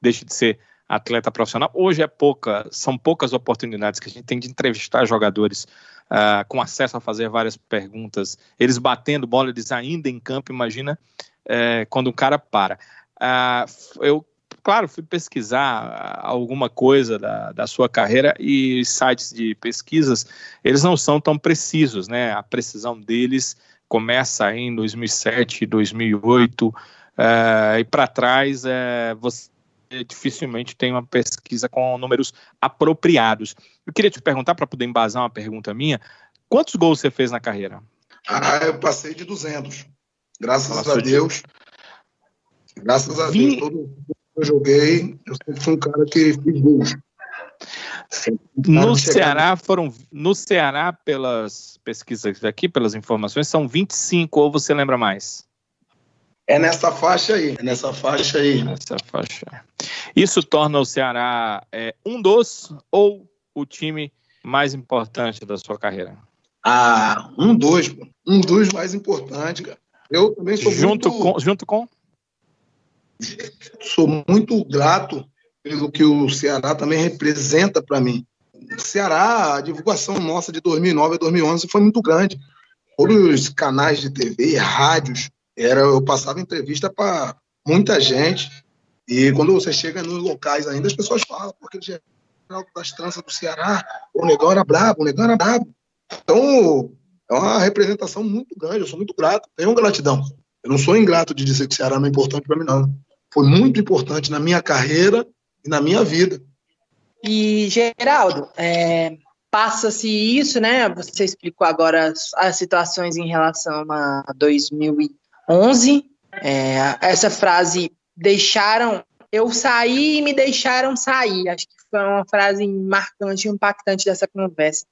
deixa de ser atleta profissional. Hoje é pouca, são poucas oportunidades que a gente tem de entrevistar jogadores uh, com acesso a fazer várias perguntas, eles batendo bola, eles ainda em campo. Imagina uh, quando um cara para. Uh, eu, claro, fui pesquisar alguma coisa da, da sua carreira e sites de pesquisas, eles não são tão precisos, né? A precisão deles começa em 2007, 2008 uh, e para trás uh, você dificilmente tem uma pesquisa com números apropriados. Eu queria te perguntar, para poder embasar uma pergunta minha, quantos gols você fez na carreira? Ah, eu passei de 200. Graças Passou a Deus. De... Graças a Deus, todo eu joguei, eu sempre fui um cara que fiz gols. No Ceará foram no Ceará pelas pesquisas aqui, pelas informações, são 25 ou você lembra mais? É nessa faixa aí, é nessa faixa aí. Nessa faixa. Isso torna o Ceará é, um dos ou o time mais importante da sua carreira? Ah, um dos, um dos mais importantes. Eu também sou junto muito... com junto com sou muito grato pelo que o Ceará também representa para mim. O Ceará, a divulgação nossa de 2009 a 2011 foi muito grande. Todos os canais de TV, rádios, era eu passava entrevista para muita gente. E quando você chega nos locais ainda, as pessoas falam, porque o geral das tranças do Ceará, o negão era brabo, o negão era brabo. Então, é uma representação muito grande, eu sou muito grato, tenho gratidão. Eu não sou ingrato de dizer que o Ceará não é importante para mim, não foi muito importante na minha carreira e na minha vida. E, Geraldo, é, passa-se isso, né? Você explicou agora as, as, situações em relação a 2011. É, essa frase, deixaram, eu saí e me deixaram sair. Acho que foi uma frase marcante impactante dessa conversa.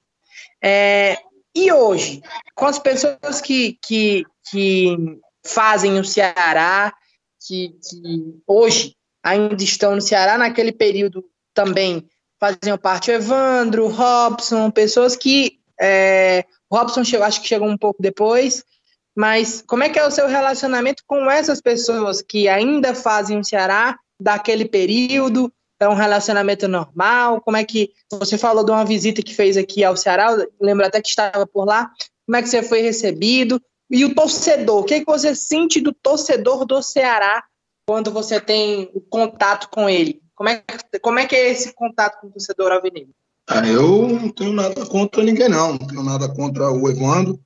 É, e hoje, com as pessoas que, que, que fazem o Ceará, que, que hoje ainda estão no Ceará, naquele período também faziam parte o Evandro, Robson, pessoas que. É, o Robson chegou, acho que chegou um pouco depois, mas como é que é o seu relacionamento com essas pessoas que ainda fazem o Ceará daquele período? É um relacionamento normal? Como é que você falou de uma visita que fez aqui ao Ceará? Lembro até que estava por lá. Como é que você foi recebido? E o torcedor, o que, é que você sente do torcedor do Ceará quando você tem o contato com ele? Como é, como é que é esse contato com o torcedor alvinegro? Ah, eu não tenho nada contra ninguém, não. Não tenho nada contra o Evandro.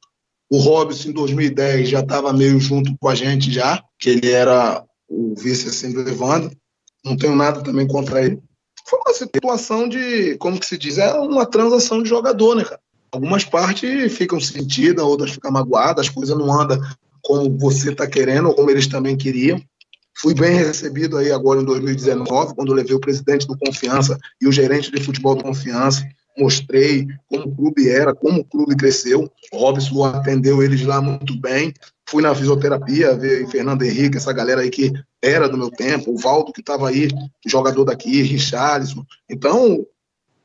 O Robson, em 2010, já estava meio junto com a gente já, que ele era o vice assim, do Evandro. Não tenho nada também contra ele. Foi uma situação de, como que se diz, é uma transação de jogador, né, cara? Algumas partes ficam sentidas, outras ficam magoadas, as coisas não andam como você está querendo ou como eles também queriam. Fui bem recebido aí agora em 2019, quando levei o presidente do Confiança e o gerente de futebol do Confiança. Mostrei como o clube era, como o clube cresceu. O Robson atendeu eles lá muito bem. Fui na fisioterapia, ver Fernando Henrique, essa galera aí que era do meu tempo, o Valdo que estava aí, jogador daqui, Richarlison. Então,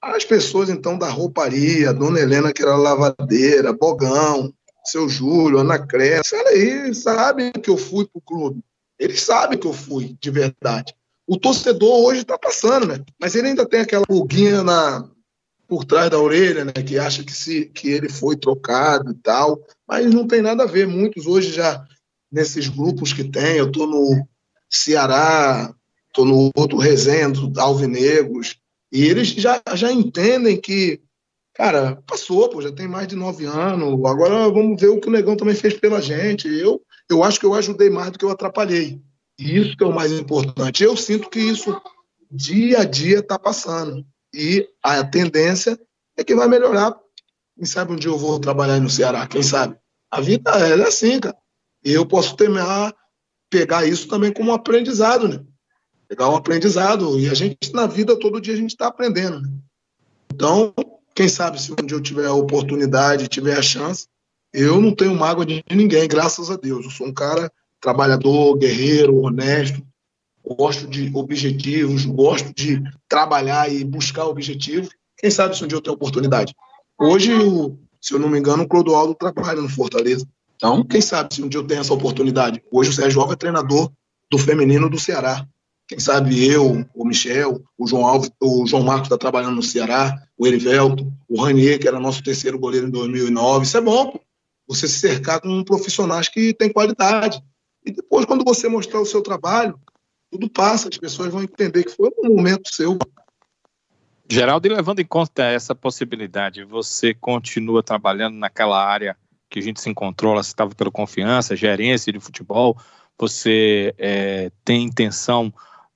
as pessoas, então, da rouparia, Dona Helena, que era lavadeira, Bogão, seu Júlio, Ana Cresce, aí, sabem que eu fui pro clube. Eles sabem que eu fui, de verdade. O torcedor hoje está passando, né? Mas ele ainda tem aquela pulguinha na, por trás da orelha, né? Que acha que, se, que ele foi trocado e tal. Mas não tem nada a ver. Muitos hoje já, nesses grupos que tem, eu estou no Ceará, estou no outro resenha Alvinegros, e eles já, já entendem que, cara, passou, pô, já tem mais de nove anos, agora vamos ver o que o Negão também fez pela gente. Eu, eu acho que eu ajudei mais do que eu atrapalhei. E isso que é o mais importante. Eu sinto que isso dia a dia está passando. E a tendência é que vai melhorar. Quem sabe um dia eu vou trabalhar no Ceará, quem sabe? A vida é assim, cara. E eu posso temer pegar isso também como um aprendizado, né? Pegar um aprendizado. E a gente, na vida, todo dia a gente está aprendendo. Né? Então, quem sabe se um dia eu tiver a oportunidade, tiver a chance, eu não tenho mágoa de ninguém, graças a Deus. Eu sou um cara trabalhador, guerreiro, honesto, gosto de objetivos, gosto de trabalhar e buscar objetivos. Quem sabe se um dia eu tenho oportunidade. Hoje, se eu não me engano, o Clodoaldo trabalha no Fortaleza. Então, quem sabe se um dia eu tenho essa oportunidade. Hoje o Sérgio Alves é treinador do feminino do Ceará. Quem sabe eu, o Michel, o João Alves, o João Marcos está trabalhando no Ceará, o Erivelto, o Ranier, que era nosso terceiro goleiro em 2009. Isso é bom, pô. Você se cercar com profissionais que têm qualidade. E depois, quando você mostrar o seu trabalho, tudo passa, as pessoas vão entender que foi um momento seu. Geraldo, e levando em conta essa possibilidade, você continua trabalhando naquela área que a gente se encontrou, você estava pela confiança, gerência de futebol, você é, tem intenção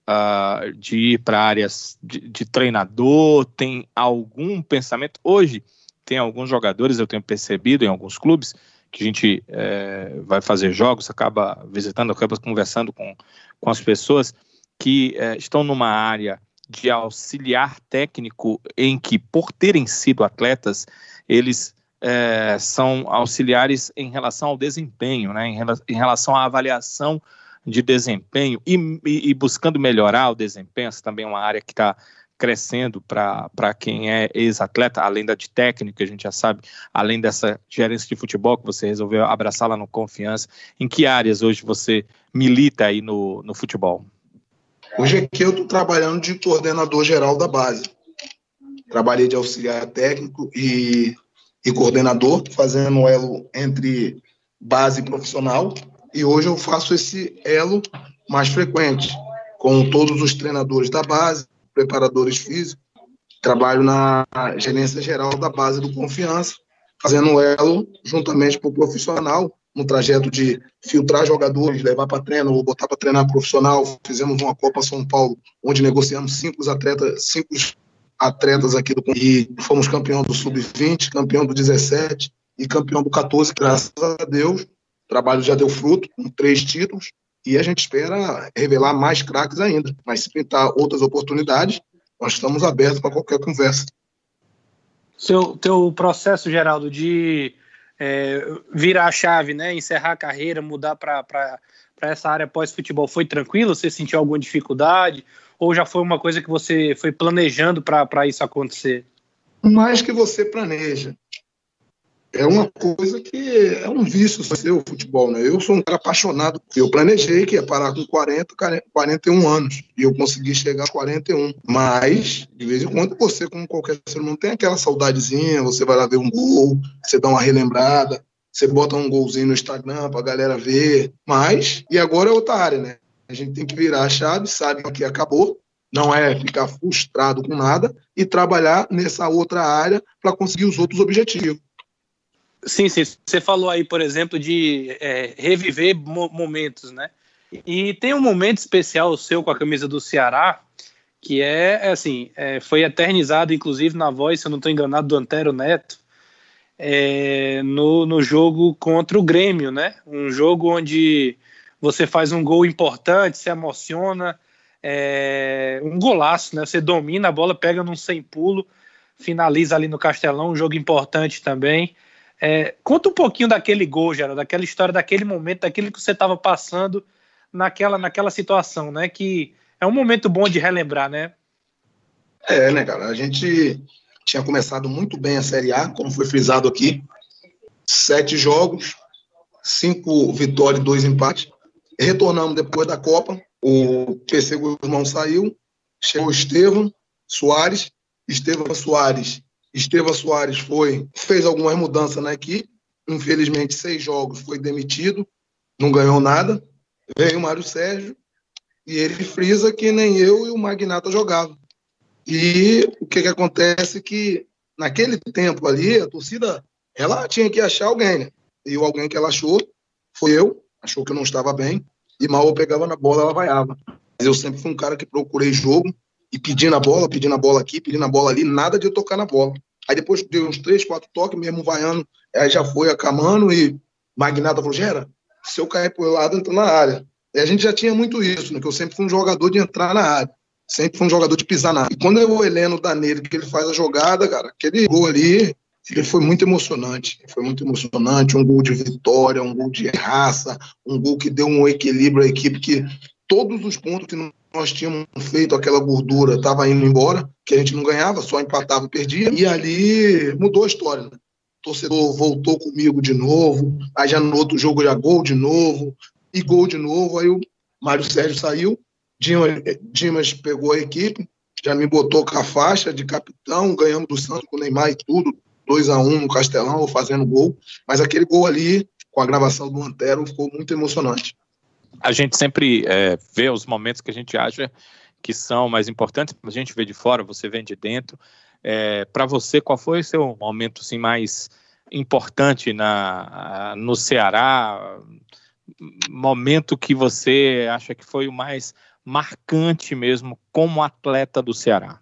uh, de ir para áreas de, de, treinador, tem algum pensamento? Hoje, tem alguns jogadores, eu tenho percebido em alguns clubes, que a gente é, vai fazer jogos, acaba visitando, acaba conversando com, com as pessoas que é, estão numa área de auxiliar técnico em que, por terem sido atletas, eles é, são auxiliares em relação ao desempenho, né, em, em relação à avaliação de desempenho e, e, buscando melhorar o desempenho, essa também é uma área que está crescendo para quem é ex-atleta, além da de técnico, a gente já sabe, além dessa gerência de futebol que você resolveu abraçar lá no Confiança, em que áreas hoje você milita aí no, no futebol? Hoje aqui eu estou trabalhando de coordenador geral da base. Trabalhei de auxiliar técnico e, e coordenador, fazendo elo entre base e profissional, e hoje eu faço esse elo mais frequente, com todos os treinadores da base, preparadores físicos, trabalho na gerência geral da base do Confiança, fazendo elo juntamente com o profissional, no trajeto de filtrar jogadores, levar para treino ou botar para treinar profissional. Fizemos uma Copa São Paulo, onde negociamos cinco atletas, cinco atletas aqui do e fomos campeão do sub-20, campeão do 17 e campeão do 14, graças a Deus. O trabalho já deu fruto, com três títulos, e a gente espera revelar mais craques ainda. Mas se pintar outras oportunidades, nós estamos abertos para qualquer conversa. Seu teu processo, Geraldo, de é, virar a chave, né, encerrar a carreira, mudar para essa área pós-futebol, foi tranquilo? Você sentiu alguma dificuldade? Ou já foi uma coisa que você foi planejando para isso acontecer? Mais que você planeja é uma coisa que é um vício seu futebol, né? Eu sou um cara apaixonado. Eu planejei que ia parar com 40, 41 anos e eu consegui chegar aos 41. Mas, de vez em quando, você, como qualquer ser humano, tem aquela saudadezinha, você vai lá ver um gol, você dá uma relembrada, você bota um golzinho no Instagram pra galera ver. Mas, e agora é outra área, né? A gente tem que virar a chave, sabe que acabou, não é ficar frustrado com nada e trabalhar nessa outra área para conseguir os outros objetivos. Sim, sim. Você falou aí, por exemplo, de é, reviver mo momentos, né? E tem um momento especial seu com a camisa do Ceará, que é, é assim, é, foi eternizado, inclusive, na voz, se eu não estou enganado, do Antero Neto, é, no, no jogo contra o Grêmio, né? Um jogo onde você faz um gol importante, se emociona, é, um golaço, né? Você domina a bola, pega num sem pulo, finaliza ali no Castelão, um jogo importante também. É, conta um pouquinho daquele gol, Geraldo, daquela história, daquele momento, daquilo que você estava passando naquela, naquela situação, né? Que é um momento bom de relembrar, né? É, né, cara? A gente tinha começado muito bem a Série A, como foi frisado aqui. Sete jogos, cinco vitórias e dois empates. Retornamos depois da Copa. O PC Guzmão saiu, chegou o Estevam Soares. Estevam Soares Estevam Soares foi, fez algumas mudanças na equipe. Infelizmente, seis jogos foi demitido, não ganhou nada. Veio o Mário Sérgio e ele frisa que nem eu e o Magnata jogavam. E o que, que acontece que naquele tempo ali, a torcida ela tinha que achar alguém, né? E o alguém que ela achou foi eu, achou que eu não estava bem, e mal eu pegava na bola, ela vaiava. Mas eu sempre fui um cara que procurei jogo, e pedindo a bola, pedindo a bola aqui, pedindo a bola ali, nada de eu tocar na bola. Aí depois deu uns três, quatro toques, mesmo vaiando, aí já foi acamando e Magnata falou, Gera, se eu cair pro lado, entra na área. E a gente já tinha muito isso, né? Que eu sempre fui um jogador de entrar na área. Sempre fui um jogador de pisar na área. E quando eu o Heleno Danilo, que ele faz a jogada, cara, aquele gol ali, ele foi muito emocionante. Foi muito emocionante. Um gol de vitória, um gol de raça, um gol que deu um equilíbrio à equipe que todos os pontos que nós tínhamos feito, aquela gordura estava indo embora, que a gente não ganhava, só empatava e perdia. E ali mudou a história. Né? O torcedor voltou comigo de novo, aí já no outro jogo já gol de novo, e gol de novo. Aí o Mário Sérgio saiu, Dimas, Dimas pegou a equipe, já me botou com a faixa de capitão, ganhamos do Santos com o Neymar e tudo, 2 a 1 um no Castelão, fazendo gol. Mas aquele gol ali, com a gravação do Antero, ficou muito emocionante. A gente sempre é, vê os momentos que a gente acha que são mais importantes, a gente vê de fora, você vem de dentro. É, Para você, qual foi o seu momento assim, mais importante na, no Ceará? Momento que você acha que foi o mais marcante mesmo como atleta do Ceará?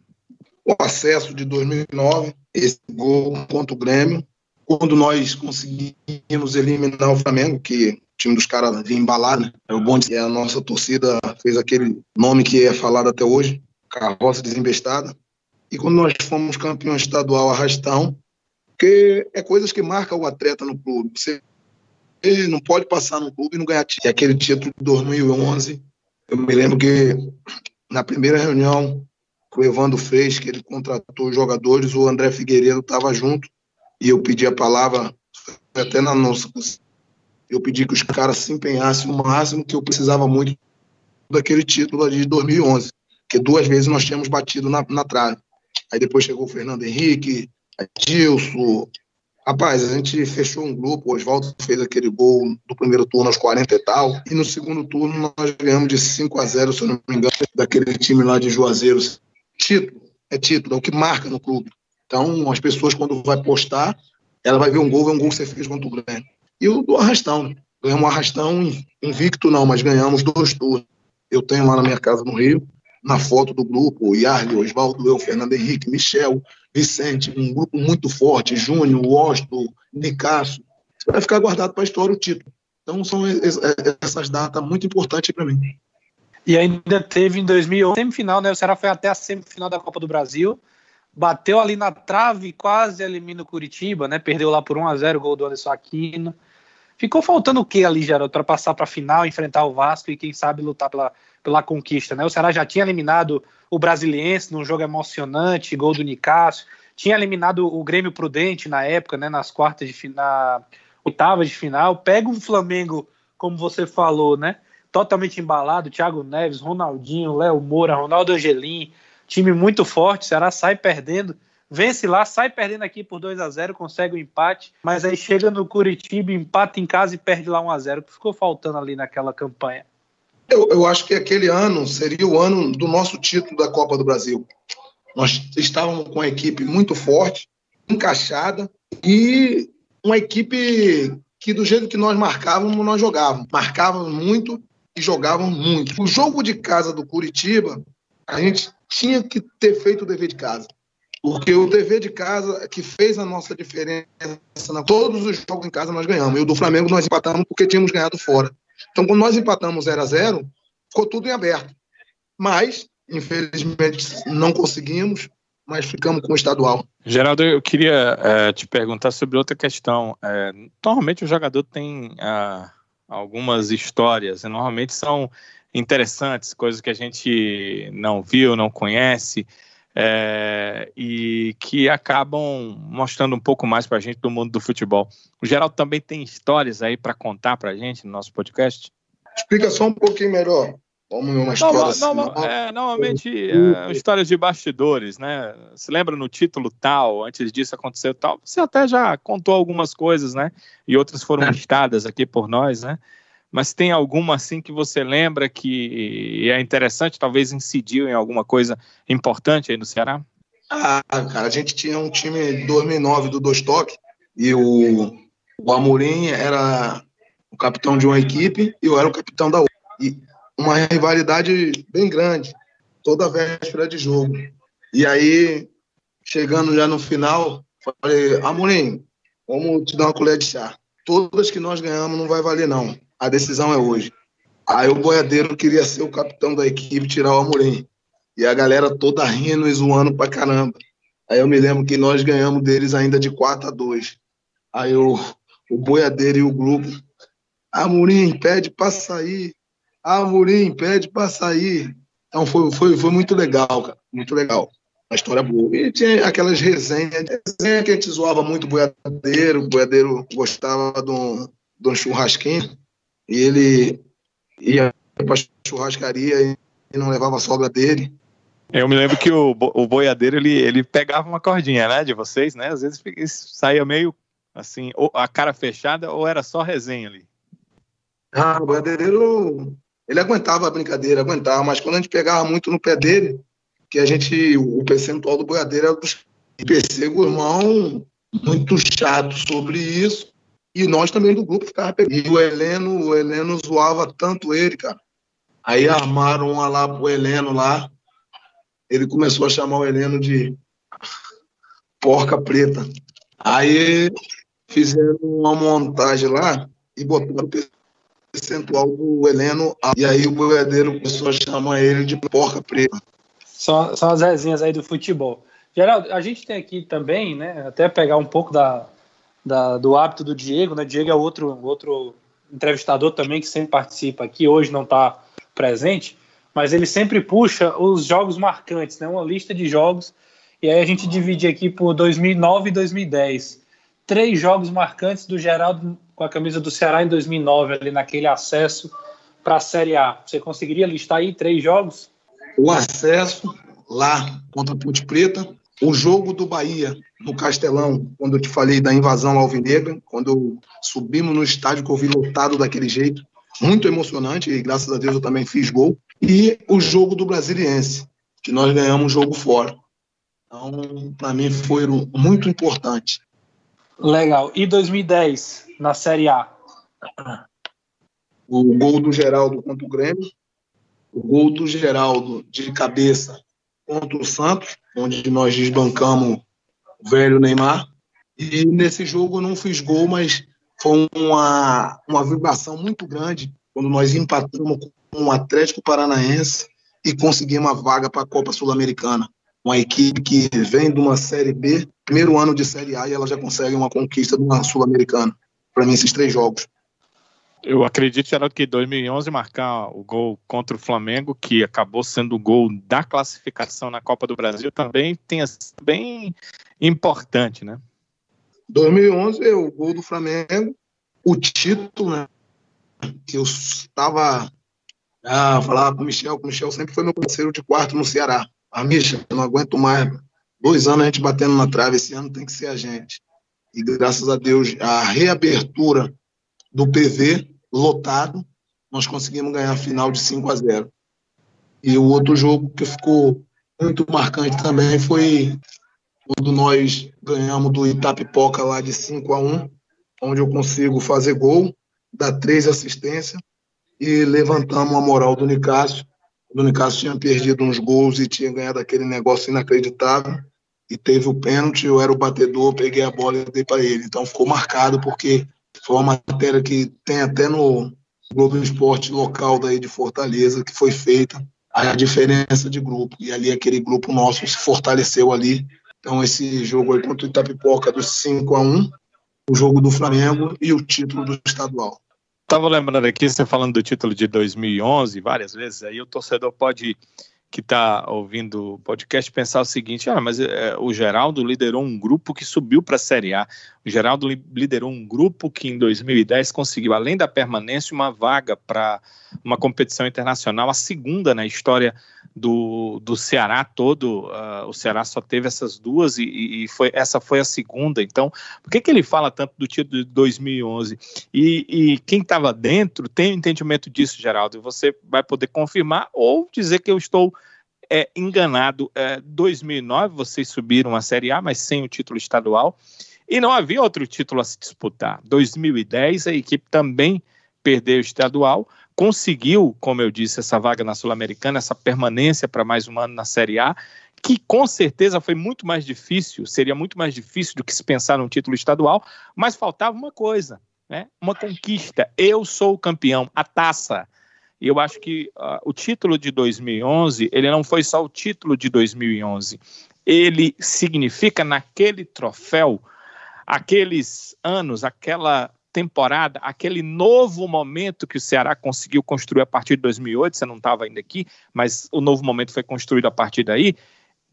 O acesso de 2009, esse gol contra o Grêmio, quando nós conseguimos eliminar o Flamengo, que time dos caras vinha embalado, né? o bonde, e a nossa torcida fez aquele nome que é falado até hoje, carroça desembestada. E quando nós fomos campeão estadual arrastão, porque é coisas que marcam o atleta no clube. Você não pode passar no clube e não ganhar título. E aquele título de 2011, eu me lembro que na primeira reunião o Evandro fez, que ele contratou os jogadores, o André Figueiredo estava junto, e eu pedi a palavra, até na nossa. Eu pedi que os caras se empenhassem o máximo, que eu precisava muito daquele título ali de 2011, que duas vezes nós tínhamos batido na, na trave. Aí depois chegou o Fernando Henrique, Dilson. Rapaz, a gente fechou um grupo, o Oswaldo fez aquele gol do primeiro turno aos 40 e tal, e no segundo turno nós ganhamos de 5 a 0, se eu não me engano, daquele time lá de Juazeiro, título, é título, é o que marca no clube. Então, as pessoas, quando vai postar, ela vai ver um gol, ver um gol que você fez contra o Grêmio. E o do arrastão, né? Ganhamos um arrastão invicto, não, mas ganhamos dois turnos. Eu tenho lá na minha casa no Rio, na foto do grupo, Yarley, Oswaldo, eu, Fernando Henrique, Michel, Vicente, um grupo muito forte, Júnior, Osto, Nicasso. Vai ficar guardado para a história o título. Então, são essas datas muito importantes para mim. E ainda teve em 2011 semifinal, né? O Ceará foi até a semifinal da Copa do Brasil, bateu ali na trave, quase elimina o Curitiba, né? Perdeu lá por 1 a 0 o gol do Anderson Aquino. Ficou faltando o que ali, Geraldo, para passar para a final, enfrentar o Vasco e quem sabe lutar pela, pela conquista, né? O Ceará já tinha eliminado o Brasiliense num jogo emocionante, gol do Nicásio, tinha eliminado o Grêmio Prudente na época, né? Nas quartas de final, oitavas de final. Pega o Flamengo, como você falou, né? totalmente embalado, Thiago Neves, Ronaldinho, Léo Moura, Ronaldo Angelim, time muito forte, Ceará sai perdendo, vence lá, sai perdendo aqui por 2 a 0 consegue o um empate, mas aí chega no Curitiba, empata em casa e perde lá 1 a 0 que ficou faltando ali naquela campanha. Eu, eu acho que aquele ano seria o ano do nosso título da Copa do Brasil. Nós estávamos com uma equipe muito forte, encaixada e uma equipe que do jeito que nós marcávamos, nós jogávamos. Marcávamos muito e jogavam muito. O jogo de casa do Curitiba, a gente tinha que ter feito o dever de casa. Porque o dever de casa que fez a nossa diferença. Na, todos os jogos em casa nós ganhamos. E o do Flamengo nós empatamos porque tínhamos ganhado fora. Então, quando nós empatamos 0 a 0 ficou tudo em aberto. Mas, infelizmente, não conseguimos, mas ficamos com o estadual. Geraldo, eu queria é, te perguntar sobre outra questão. É, normalmente o jogador tem a algumas histórias. Normalmente são interessantes, coisas que a gente não viu, não conhece, é, e que acabam mostrando um pouco mais para a gente do mundo do futebol. O Geraldo também tem histórias aí para contar para a gente no nosso podcast? Explica só um pouquinho melhor. Como uma história normal, assim, normal, é, normalmente é, histórias de bastidores, né? Se lembra no título tal, antes disso aconteceu tal. Você até já contou algumas coisas, né? E outras foram listadas aqui por nós, né? Mas tem alguma assim que você lembra que é interessante, talvez incidiu em alguma coisa importante aí no Ceará? Ah, cara, a gente tinha um time de 2009 do Dostock e o, o Amorim era o capitão de uma equipe e eu era o capitão da outra. E uma rivalidade bem grande, toda véspera de jogo. E aí, chegando já no final, falei, Amorim, vamos te dar uma colher de chá. Todas que nós ganhamos não vai valer, não. A decisão é hoje. Aí o boiadeiro queria ser o capitão da equipe, tirar o Amorim. E a galera toda rindo e zoando pra caramba. Aí eu me lembro que nós ganhamos deles ainda de 4 a 2. Aí o, o boiadeiro e o grupo. Amorim, pede pra sair. Amorim, pede pra sair. Então foi, foi, foi muito legal, cara. Muito legal. Uma história boa. E tinha aquelas resenhas, resenha que a gente zoava muito o boiadeiro. O boiadeiro gostava de um, de um churrasquinho. E ele ia pra churrascaria e não levava a sogra dele. Eu me lembro que o, o boiadeiro ele, ele pegava uma cordinha, né, de vocês, né? Às vezes saía meio assim, ou a cara fechada ou era só resenha ali. Ah, o boiadeiro ele aguentava a brincadeira, aguentava, mas quando a gente pegava muito no pé dele, que a gente, o percentual do boiadeiro era dos percebo irmão muito chato sobre isso, e nós também do grupo ficava pegando. E o Heleno, o Heleno zoava tanto ele, cara. Aí armaram uma lá pro Heleno lá, ele começou a chamar o Heleno de porca preta. Aí fizeram uma montagem lá e botaram o percentual do Heleno. E aí o boiadeiro começou a chamar ele de porca preta. São, são as resinhas aí do futebol. Geraldo, a gente tem aqui também, né, até pegar um pouco da, da, do hábito do Diego, né? Diego é outro, outro entrevistador também que sempre participa aqui, hoje não está presente mas ele sempre puxa os jogos marcantes, né? Uma lista de jogos. E aí a gente divide aqui por 2009 e 2010. Três jogos marcantes do Geraldo com a camisa do Ceará em 2009, ali naquele acesso para a Série A. Você conseguiria listar aí três jogos? O acesso lá contra a Ponte Preta, o jogo do Bahia no Castelão, quando eu te falei da invasão alvinegra, quando subimos no estádio que eu vi lotado daquele jeito, muito emocionante e graças a Deus eu também fiz gol e o jogo do Brasiliense, que nós ganhamos o jogo fora. Então, para mim, foi muito importante. Legal. E 2010, na Série A? O gol do Geraldo contra o Grêmio, o gol do Geraldo de cabeça contra o Santos, onde nós desbancamos o velho Neymar. E nesse jogo eu não fiz gol, mas foi uma, uma vibração muito grande quando nós empatamos com o Atlético Paranaense e conseguimos uma vaga para a Copa Sul-Americana. Uma equipe que vem de uma Série B, primeiro ano de Série A, e ela já consegue uma conquista de uma Sul-Americana. Para mim, esses três jogos. Eu acredito, Geraldo, que 2011 marcar o gol contra o Flamengo, que acabou sendo o gol da classificação na Copa do Brasil, também tenha sido bem importante, né? 2011 é o gol do Flamengo, o título, né? Que eu estava ah, falava com o Michel, o Michel sempre foi meu parceiro de quarto no Ceará. Ah, Michel, eu não aguento mais. Dois anos a gente batendo na trave, esse ano tem que ser a gente. E graças a Deus, a reabertura do PV lotado, nós conseguimos ganhar a final de 5 a 0. E o outro jogo que ficou muito marcante também foi quando nós ganhamos do Itapipoca lá de 5 a 1, onde eu consigo fazer gol, dar três assistências e levantamos a moral do Nicásio. O Nicásio tinha perdido uns gols e tinha ganhado aquele negócio inacreditável. E teve o pênalti, eu era o batedor, peguei a bola e dei para ele. Então ficou marcado, porque foi uma matéria que tem até no Globo Esporte local daí de Fortaleza, que foi feita a diferença de grupo. E ali aquele grupo nosso se fortaleceu ali. Então esse jogo aí contra o Itapipoca dos 5 a 1 o jogo do Flamengo e o título do estadual. Estava lembrando aqui, você falando do título de 2011, várias vezes, aí o torcedor pode, que está ouvindo o podcast, pensar o seguinte: ah, mas é, o Geraldo liderou um grupo que subiu para a Série A. O Geraldo liderou um grupo que em 2010 conseguiu, além da permanência, uma vaga para uma competição internacional, a segunda na história do, do Ceará todo. Uh, o Ceará só teve essas duas e, e, foi, essa foi a segunda. Então, por que, que ele fala tanto do título de 2011? E, e quem estava dentro tem entendimento disso, Geraldo. E você vai poder confirmar ou dizer que eu estou é, enganado. É, 2009 vocês subiram a Série A, mas sem o título estadual. E não havia outro título a se disputar. 2010 a equipe também perdeu o estadual, conseguiu, como eu disse, essa vaga na Sul-Americana, essa permanência para mais um ano na Série A, que com certeza foi muito mais difícil, seria muito mais difícil do que se pensar num título estadual, mas faltava uma coisa, né? Uma conquista. Eu sou o campeão, a taça. E eu acho que uh, o título de 2011, ele não foi só o título de 2011. Ele significa naquele troféu, aqueles anos, aquela temporada, aquele novo momento que o Ceará conseguiu construir a partir de 2008, você não estava ainda aqui, mas o novo momento foi construído a partir daí,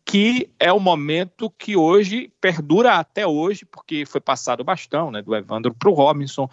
que é o momento que hoje perdura até hoje, porque foi passado o bastão, né, do Evandro para o Robinson,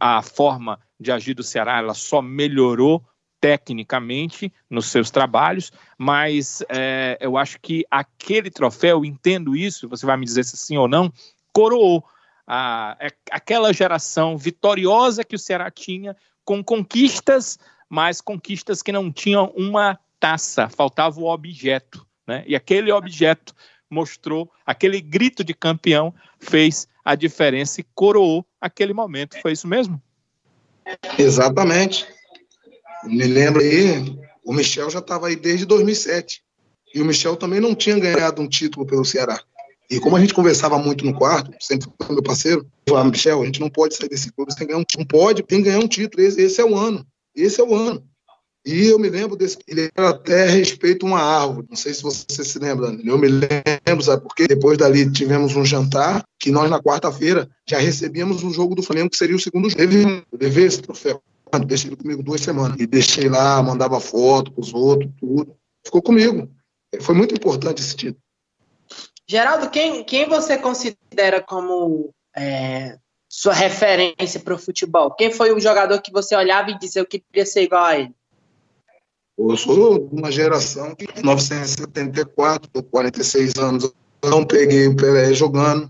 a forma de agir do Ceará ela só melhorou tecnicamente nos seus trabalhos, mas é, eu acho que aquele troféu, entendo isso, você vai me dizer se sim ou não, coroou a, é aquela geração vitoriosa que o Ceará tinha, com conquistas, mas conquistas que não tinham uma taça, faltava o objeto. Né? E aquele objeto mostrou, aquele grito de campeão fez a diferença e coroou aquele momento. Foi isso mesmo? Exatamente. Me lembro aí, o Michel já estava aí desde 2007. E o Michel também não tinha ganhado um título pelo Ceará. E como a gente conversava muito no quarto, sempre foi meu parceiro, eu falava, Michel, a gente não pode sair desse clube, que ganhar um Não pode, tem que ganhar um título. Esse, esse é o ano. Esse é o ano. E eu me lembro desse. Ele era até respeito uma árvore. Não sei se você se lembra. Eu me lembro, sabe? Porque depois dali tivemos um jantar que nós, na quarta-feira, já recebíamos um jogo do Flamengo, que seria o segundo jogo. Eu levei esse troféu. Deixei ele comigo duas semanas. E deixei lá, mandava foto para os outros, tudo. Ficou comigo. Foi muito importante esse título. Geraldo, quem, quem você considera como é, sua referência para o futebol? Quem foi o jogador que você olhava e dizia eu queria ser igual a ele? Eu sou de uma geração que, em 1974, com 46 anos, não peguei o Pelé jogando,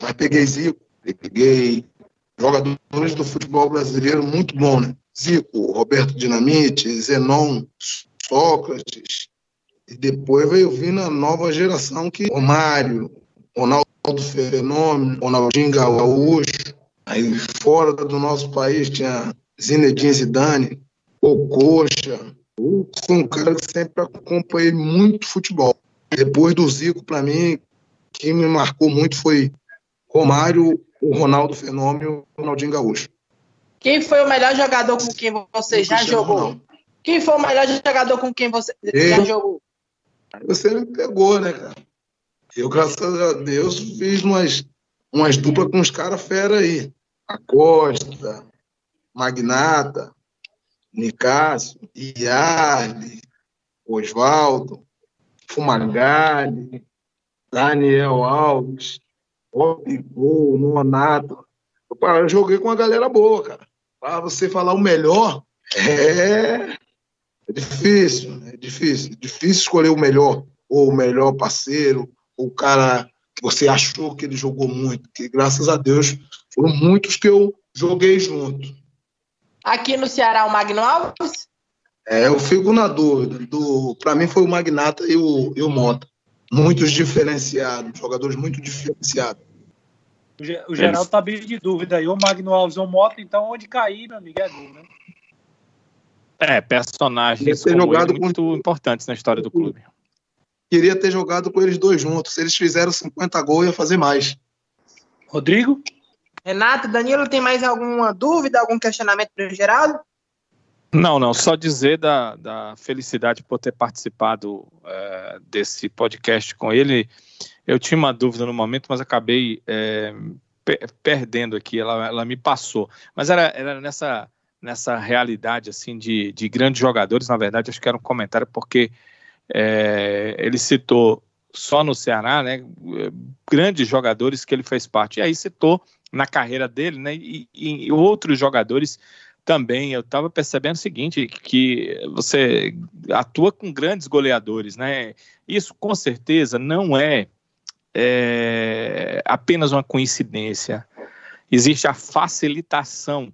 mas peguei Zico, peguei jogadores do futebol brasileiro muito bom, né? Zico, Roberto Dinamite, Zenon, Sócrates, e depois veio vindo a nova geração que Romário, Ronaldo Fenômeno, Ronaldinho Gaúcho. Aí fora do nosso país tinha Zinedine Zidane, Ococha. Eu fui um cara que sempre acompanhei muito futebol. Depois do Zico, para mim, quem me marcou muito foi Romário, o Ronaldo Fenômeno e o Ronaldinho Gaúcho. Quem foi o melhor jogador com quem você já jogou? Não. Quem foi o melhor jogador com quem você eu, já jogou? Você me pegou, né, cara? Eu, graças a Deus, fiz umas, umas duplas com os caras fera aí. Acosta, Magnata, Nicásio, Iardi, Oswaldo, Fumagalli, Daniel Alves, Robigol, Nonato. Eu joguei com uma galera boa, cara. Para você falar o melhor, é é difícil, é difícil. É difícil escolher o melhor, ou o melhor parceiro, ou o cara que você achou que ele jogou muito. Que graças a Deus foram muitos que eu joguei junto. Aqui no Ceará, o Magno Alves? É, eu fico na dúvida. Do, para mim foi o Magnata e o, e o Mota. Muitos diferenciados, jogadores muito diferenciados. O Geraldo tá bem de dúvida aí. O Magno Alves ou o Mota, então onde cair, meu amigo, é gol, né? É, personagens ter jogado muito com... importantes na história do clube. Queria ter jogado com eles dois juntos. Se eles fizeram 50 gols, ia fazer mais. Rodrigo? Renato, Danilo, tem mais alguma dúvida, algum questionamento para o Geraldo? Não, não, só dizer da, da felicidade por ter participado é, desse podcast com ele. Eu tinha uma dúvida no momento, mas acabei é, perdendo aqui, ela, ela me passou. Mas era, era nessa nessa realidade assim de, de grandes jogadores. Na verdade, acho que era um comentário porque é, ele citou só no Ceará, né, grandes jogadores que ele fez parte. E aí citou na carreira dele, né, e, e outros jogadores também. Eu estava percebendo o seguinte, que você atua com grandes goleadores, né? Isso com certeza não é, é apenas uma coincidência. Existe a facilitação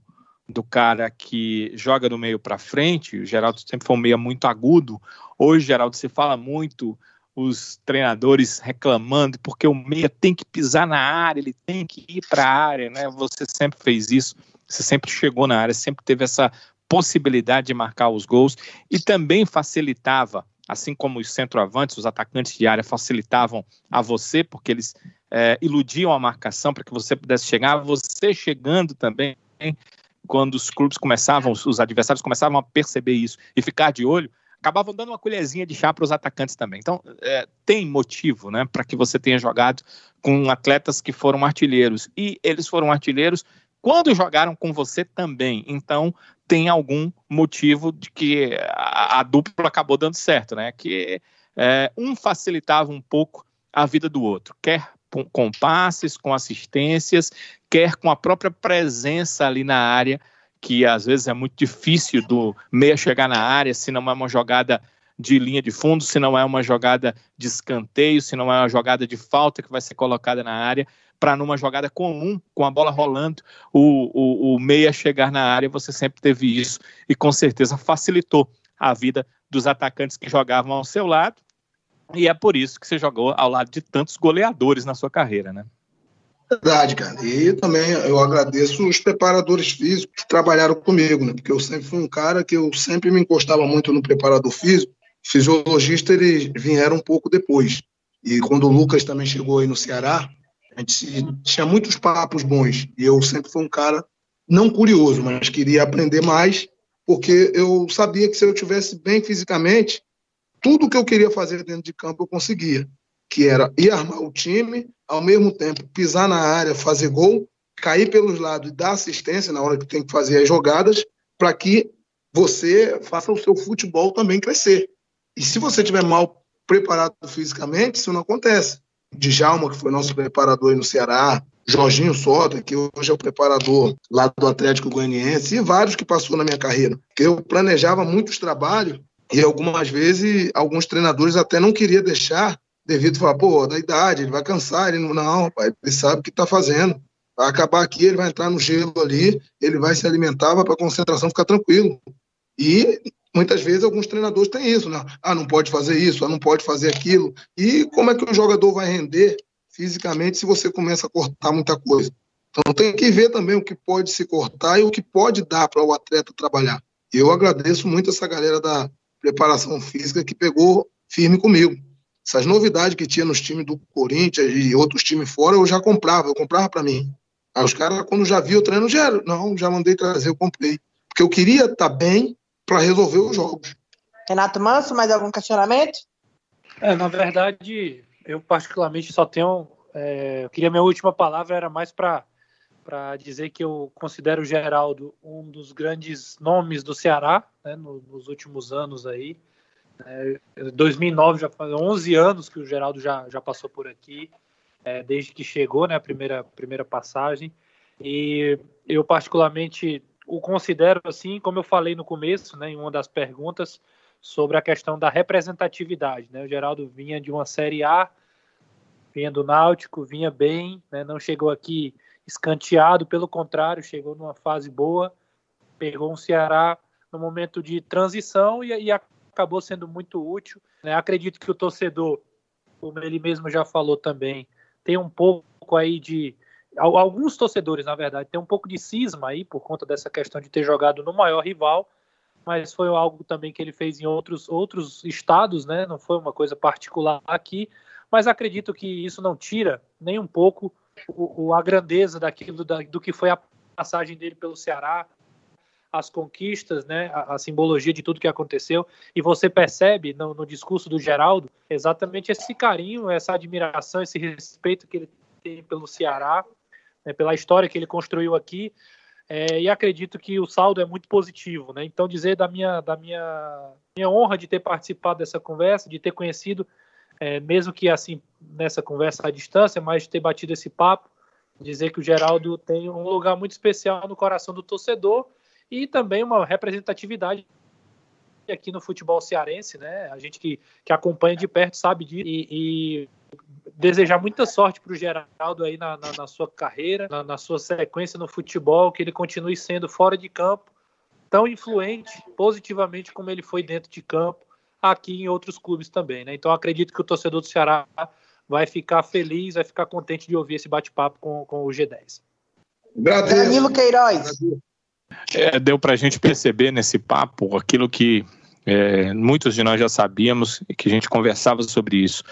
do cara que joga do meio para frente, o Geraldo sempre foi um meia muito agudo. Hoje, Geraldo, se fala muito os treinadores reclamando porque o meia tem que pisar na área, ele tem que ir para a área, né? Você sempre fez isso, você sempre chegou na área, sempre teve essa possibilidade de marcar os gols e também facilitava, assim como os centroavantes, os atacantes de área facilitavam a você, porque eles é, iludiam a marcação para que você pudesse chegar, você chegando também quando os clubes começavam, os adversários começavam a perceber isso e ficar de olho, acabavam dando uma colherzinha de chá para os atacantes também. Então, é, tem motivo né, para que você tenha jogado com atletas que foram artilheiros. E eles foram artilheiros quando jogaram com você também. Então, tem algum motivo de que a, a dupla acabou dando certo, né? Que é, um facilitava um pouco a vida do outro, quer com passes, com assistências, quer com a própria presença ali na área que às vezes é muito difícil do meia chegar na área se não é uma jogada de linha de fundo, se não é uma jogada de escanteio, se não é uma jogada de falta que vai ser colocada na área, para numa jogada comum, com a bola rolando, o, o, o meia chegar na área, você sempre teve isso e com certeza facilitou a vida dos atacantes que jogavam ao seu lado. E é por isso que você jogou ao lado de tantos goleadores na sua carreira, né? Verdade, cara. E também eu agradeço os preparadores físicos que trabalharam comigo, né? Porque eu sempre fui um cara que eu sempre me encostava muito no preparador físico. Fisiologista, eles vieram um pouco depois. E quando o Lucas também chegou aí no Ceará, a gente tinha muitos papos bons. E eu sempre fui um cara não curioso, mas queria aprender mais, porque eu sabia que se eu tivesse bem fisicamente, tudo que eu queria fazer dentro de campo eu conseguia que era ir armar o time, ao mesmo tempo pisar na área, fazer gol, cair pelos lados e dar assistência na hora que tem que fazer as jogadas, para que você faça o seu futebol também crescer. E se você estiver mal preparado fisicamente, isso não acontece. Djalma, que foi nosso preparador aí no Ceará, Jorginho Sota, que hoje é o preparador lá do Atlético Goianiense, e vários que passou na minha carreira. Eu planejava muitos trabalhos e algumas vezes alguns treinadores até não queriam deixar devido a falar, pô, da idade, ele vai cansar, ele não, não rapaz, ele sabe o que está fazendo. Vai acabar aqui, ele vai entrar no gelo ali, ele vai se alimentar, vai para a concentração ficar tranquilo. E muitas vezes alguns treinadores têm isso, né? Ah, não pode fazer isso, ah, não pode fazer aquilo. E como é que o jogador vai render fisicamente se você começa a cortar muita coisa? Então tem que ver também o que pode se cortar e o que pode dar para o atleta trabalhar. Eu agradeço muito essa galera da preparação física que pegou firme comigo. Essas novidades que tinha nos times do Corinthians e outros times fora, eu já comprava, eu comprava para mim. Aí os caras, quando já viu o treino, já, não, já mandei trazer, eu comprei. Porque eu queria estar tá bem para resolver os jogos. Renato Manso, mais algum questionamento? É, na verdade, eu particularmente só tenho. É, eu queria minha última palavra era mais para para dizer que eu considero o Geraldo um dos grandes nomes do Ceará né, nos últimos anos aí. É, 2009 já faz 11 anos que o Geraldo já, já passou por aqui, é, desde que chegou, né, a primeira, primeira passagem. E eu particularmente o considero assim, como eu falei no começo, né, em uma das perguntas sobre a questão da representatividade, né? O Geraldo vinha de uma série A, vinha do Náutico, vinha bem, né, não chegou aqui escanteado, pelo contrário, chegou numa fase boa, pegou um Ceará no momento de transição e, e acabou sendo muito útil. Né? Acredito que o torcedor, como ele mesmo já falou também, tem um pouco aí de. Alguns torcedores, na verdade, tem um pouco de cisma aí por conta dessa questão de ter jogado no maior rival, mas foi algo também que ele fez em outros, outros estados, né? Não foi uma coisa particular aqui, mas acredito que isso não tira nem um pouco o, o a grandeza daquilo da, do que foi a passagem dele pelo Ceará, as conquistas, né, a, a, simbologia de tudo que aconteceu, e você percebe no, no, discurso do Geraldo exatamente esse carinho, essa admiração, esse respeito que ele tem pelo Ceará, né, pela história que ele construiu aqui, é, e acredito que o saldo é muito positivo, né? Então dizer da minha da minha, minha honra de ter participado dessa conversa, de ter conhecido, é, mesmo que assim nessa conversa à distância, mas ter batido esse papo, dizer que o Geraldo tem um lugar muito especial no coração do torcedor e também uma representatividade aqui no futebol cearense, né? A gente que, que acompanha de perto sabe disso e, e desejar muita sorte para o Geraldo aí na, na, na sua carreira, na, na, sua sequência no futebol, que ele continue sendo fora de campo tão influente positivamente como ele foi dentro de campo aqui em outros clubes também, né? Então acredito que o torcedor do Ceará vai ficar feliz, vai ficar contente de ouvir esse bate-papo com, com o G10. Danilo Queiroz. É, deu para a gente perceber nesse papo aquilo que é, muitos de nós já sabíamos e que a gente conversava sobre isso.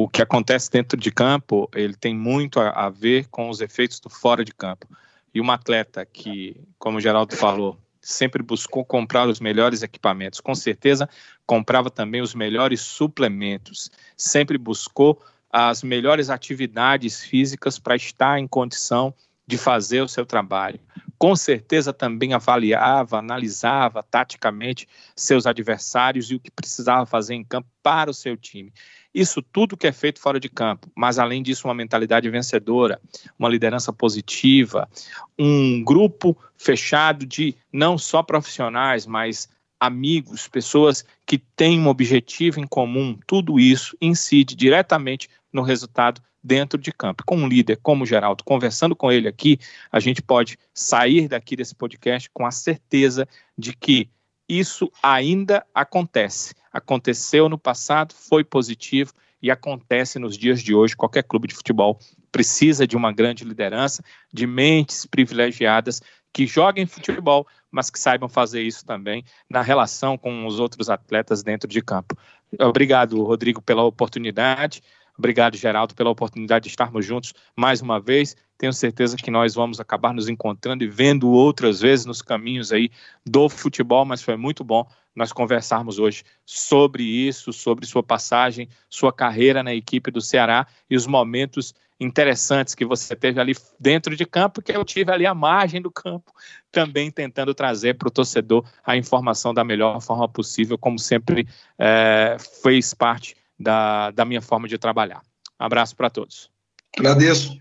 O que acontece dentro de campo, ele tem muito a, a ver com os efeitos do fora de campo. e um atleta que, como o Geraldo falou, sempre buscou comprar os melhores equipamentos. Com certeza, comprava também os melhores suplementos. Sempre buscou as melhores atividades físicas para estar em condição de fazer o seu trabalho. Com certeza também avaliava, analisava taticamente seus adversários e o que precisava fazer em campo para o seu time. Isso tudo que é feito fora de campo, mas além disso, uma mentalidade vencedora, uma liderança positiva, um grupo fechado de não só profissionais, mas amigos, pessoas que têm um objetivo em comum, tudo isso incide diretamente no resultado dentro de campo. Com um líder como o Geraldo, conversando com ele aqui, a gente pode sair daqui desse podcast com a certeza de que isso ainda acontece. Aconteceu no passado, foi positivo e acontece nos dias de hoje. Qualquer clube de futebol precisa de uma grande liderança, de mentes privilegiadas que joguem futebol, mas que saibam fazer isso também na relação com os outros atletas dentro de campo. Obrigado, Rodrigo, pela oportunidade. Obrigado, Geraldo, pela oportunidade de estarmos juntos mais uma vez. Tenho certeza que nós vamos acabar nos encontrando e vendo outras vezes nos caminhos aí do futebol, mas foi muito bom nós conversarmos hoje sobre isso, sobre sua passagem, sua carreira na equipe do Ceará e os momentos interessantes que você teve ali dentro de campo, que eu tive ali à margem do campo, também tentando trazer para o torcedor a informação da melhor forma possível, como sempre é, fez parte da, da minha forma de trabalhar. Abraço para todos. Agradeço.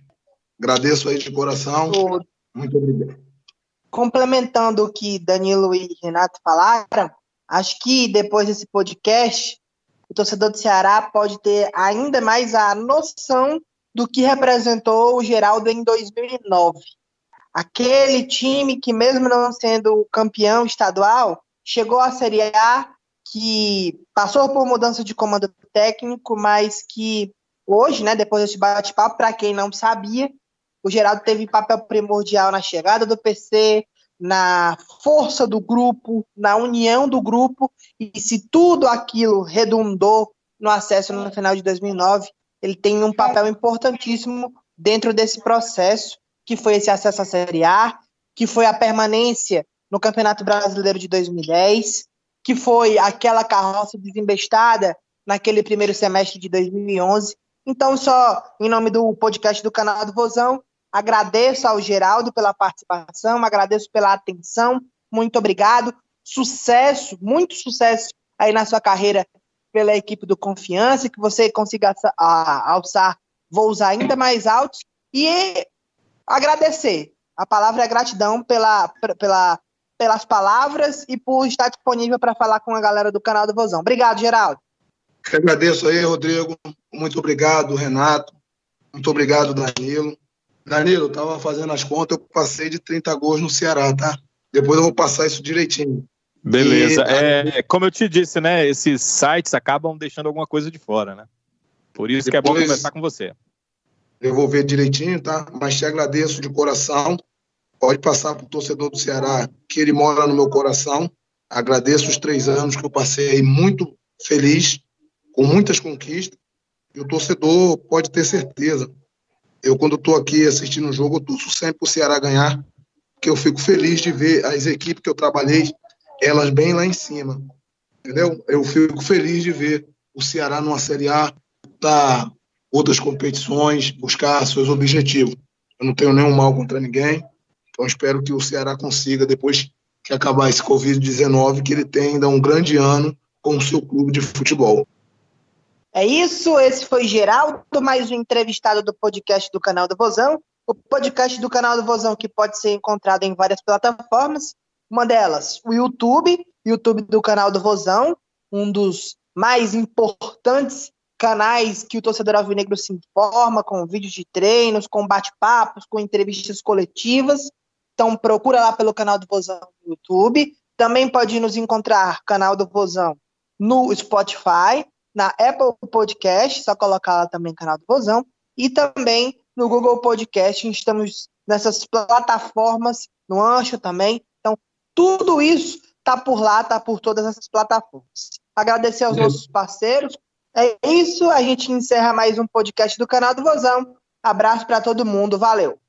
Agradeço aí de coração. Muito obrigado. Complementando o que Danilo e Renato falaram, acho que depois desse podcast, o torcedor do Ceará pode ter ainda mais a noção do que representou o Geraldo em 2009. Aquele time que, mesmo não sendo campeão estadual, chegou à Série A que passou por mudança de comando técnico, mas que hoje, né, depois desse bate-papo, para quem não sabia, o Geraldo teve papel primordial na chegada do PC, na força do grupo, na união do grupo, e se tudo aquilo redundou no acesso no final de 2009, ele tem um papel importantíssimo dentro desse processo, que foi esse acesso à Série A, que foi a permanência no Campeonato Brasileiro de 2010, que foi aquela carroça desembestada naquele primeiro semestre de 2011. Então, só em nome do podcast do canal do Vozão, agradeço ao Geraldo pela participação, agradeço pela atenção, muito obrigado. Sucesso, muito sucesso aí na sua carreira pela equipe do Confiança, que você consiga alçar voos ainda mais altos e agradecer. A palavra é gratidão pela, pela pelas palavras e por estar disponível para falar com a galera do canal do Vozão. Obrigado, Geraldo. Agradeço aí, Rodrigo. Muito obrigado, Renato. Muito obrigado, Danilo. Danilo, eu estava fazendo as contas, eu passei de 30 gols no Ceará, tá? Depois eu vou passar isso direitinho. Beleza. E, é, como eu te disse, né? Esses sites acabam deixando alguma coisa de fora, né? Por isso que é bom conversar com você. Eu vou ver direitinho, tá? Mas te agradeço de coração pode passar para o torcedor do Ceará que ele mora no meu coração. Agradeço os três anos que eu passei muito feliz, com muitas conquistas. E o torcedor pode ter certeza. Eu, quando estou aqui assistindo o jogo, eu torço sempre para o Ceará ganhar, porque eu fico feliz de ver as equipes que eu trabalhei, elas bem lá em cima. Entendeu? Eu fico feliz de ver o Ceará numa Série A, tá outras competições, buscar seus objetivos. Eu não tenho nenhum mal contra ninguém. Então espero que o Ceará consiga, depois que acabar esse Covid-19, que ele tenha ainda um grande ano com o seu clube de futebol. É isso, esse foi Geraldo, mais um entrevistado do podcast do canal do Vozão. O podcast do canal do Vozão que pode ser encontrado em várias plataformas. Uma delas, o YouTube, YouTube do canal do Vozão, um dos mais importantes canais que o torcedor alvinegro se informa, com vídeos de treinos, com bate-papos, com entrevistas coletivas. Então procura lá pelo canal do Vozão no YouTube. Também pode nos encontrar canal do Vozão no Spotify, na Apple Podcast, só colocar lá também canal do Vozão, e também no Google Podcast, estamos nessas plataformas, no Ancho também. Então, tudo isso está por lá, está por todas essas plataformas. Agradecer aos nossos parceiros. É isso, a gente encerra mais um podcast do canal do Vozão. Abraço para todo mundo, valeu!